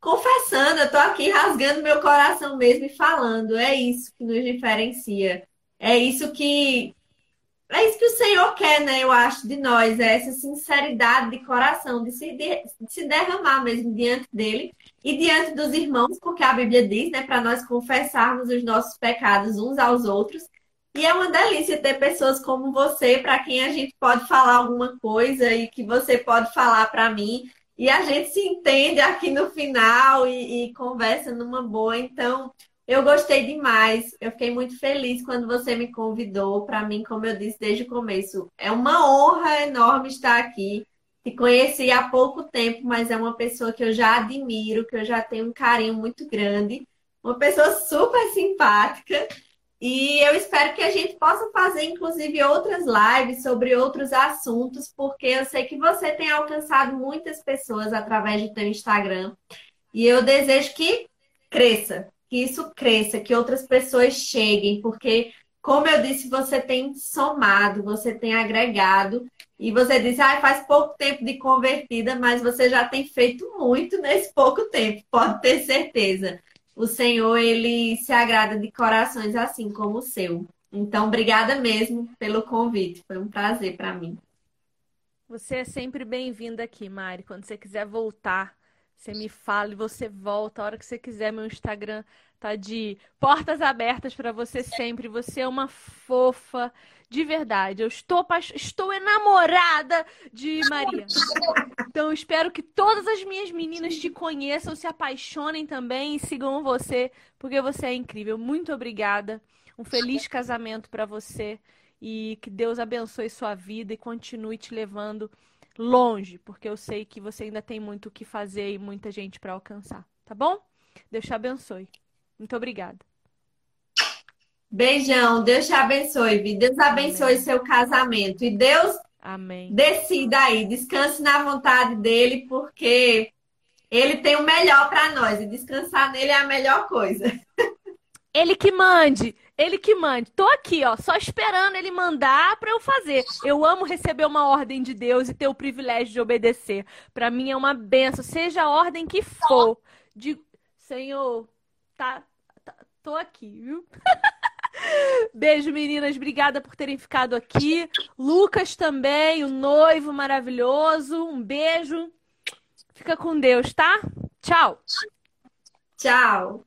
confessando, eu tô aqui rasgando meu coração mesmo e falando. É isso que nos diferencia. É isso que é isso que o Senhor quer, né? Eu acho, de nós, é essa sinceridade de coração, de se, de, de se derramar mesmo diante dele e diante dos irmãos, porque a Bíblia diz, né, para nós confessarmos os nossos pecados uns aos outros. E é uma delícia ter pessoas como você, para quem a gente pode falar alguma coisa e que você pode falar para mim. E a gente se entende aqui no final e, e conversa numa boa. Então, eu gostei demais. Eu fiquei muito feliz quando você me convidou. Para mim, como eu disse desde o começo, é uma honra enorme estar aqui. Te conheci há pouco tempo, mas é uma pessoa que eu já admiro, que eu já tenho um carinho muito grande. Uma pessoa super simpática. E eu espero que a gente possa fazer, inclusive, outras lives sobre outros assuntos, porque eu sei que você tem alcançado muitas pessoas através do teu Instagram. E eu desejo que cresça, que isso cresça, que outras pessoas cheguem, porque, como eu disse, você tem somado, você tem agregado. E você disse, ah, faz pouco tempo de convertida, mas você já tem feito muito nesse pouco tempo, pode ter certeza o Senhor ele se agrada de corações assim como o seu. Então, obrigada mesmo pelo convite. Foi um prazer para mim. Você é sempre bem-vinda aqui, Mari. Quando você quiser voltar, você me fala e você volta a hora que você quiser. Meu Instagram tá de portas abertas para você sempre. Você é uma fofa de verdade. Eu estou, estou enamorada de Maria. Então, espero que todas as minhas meninas te conheçam, se apaixonem também e sigam você, porque você é incrível. Muito obrigada. Um feliz casamento para você e que Deus abençoe sua vida e continue te levando longe, porque eu sei que você ainda tem muito o que fazer e muita gente para alcançar, tá bom? Deus te abençoe. Muito obrigada. Beijão, Deus te abençoe, Deus abençoe Amém. seu casamento. E Deus Amém. decida aí, descanse na vontade dele, porque ele tem o melhor para nós. E descansar nele é a melhor coisa. Ele que mande, ele que mande. Tô aqui, ó, só esperando ele mandar para eu fazer. Eu amo receber uma ordem de Deus e ter o privilégio de obedecer. Para mim é uma benção, seja a ordem que for. De Senhor, tá, tá tô aqui, viu? Beijo, meninas. Obrigada por terem ficado aqui. Lucas também, o noivo maravilhoso. Um beijo. Fica com Deus, tá? Tchau. Tchau.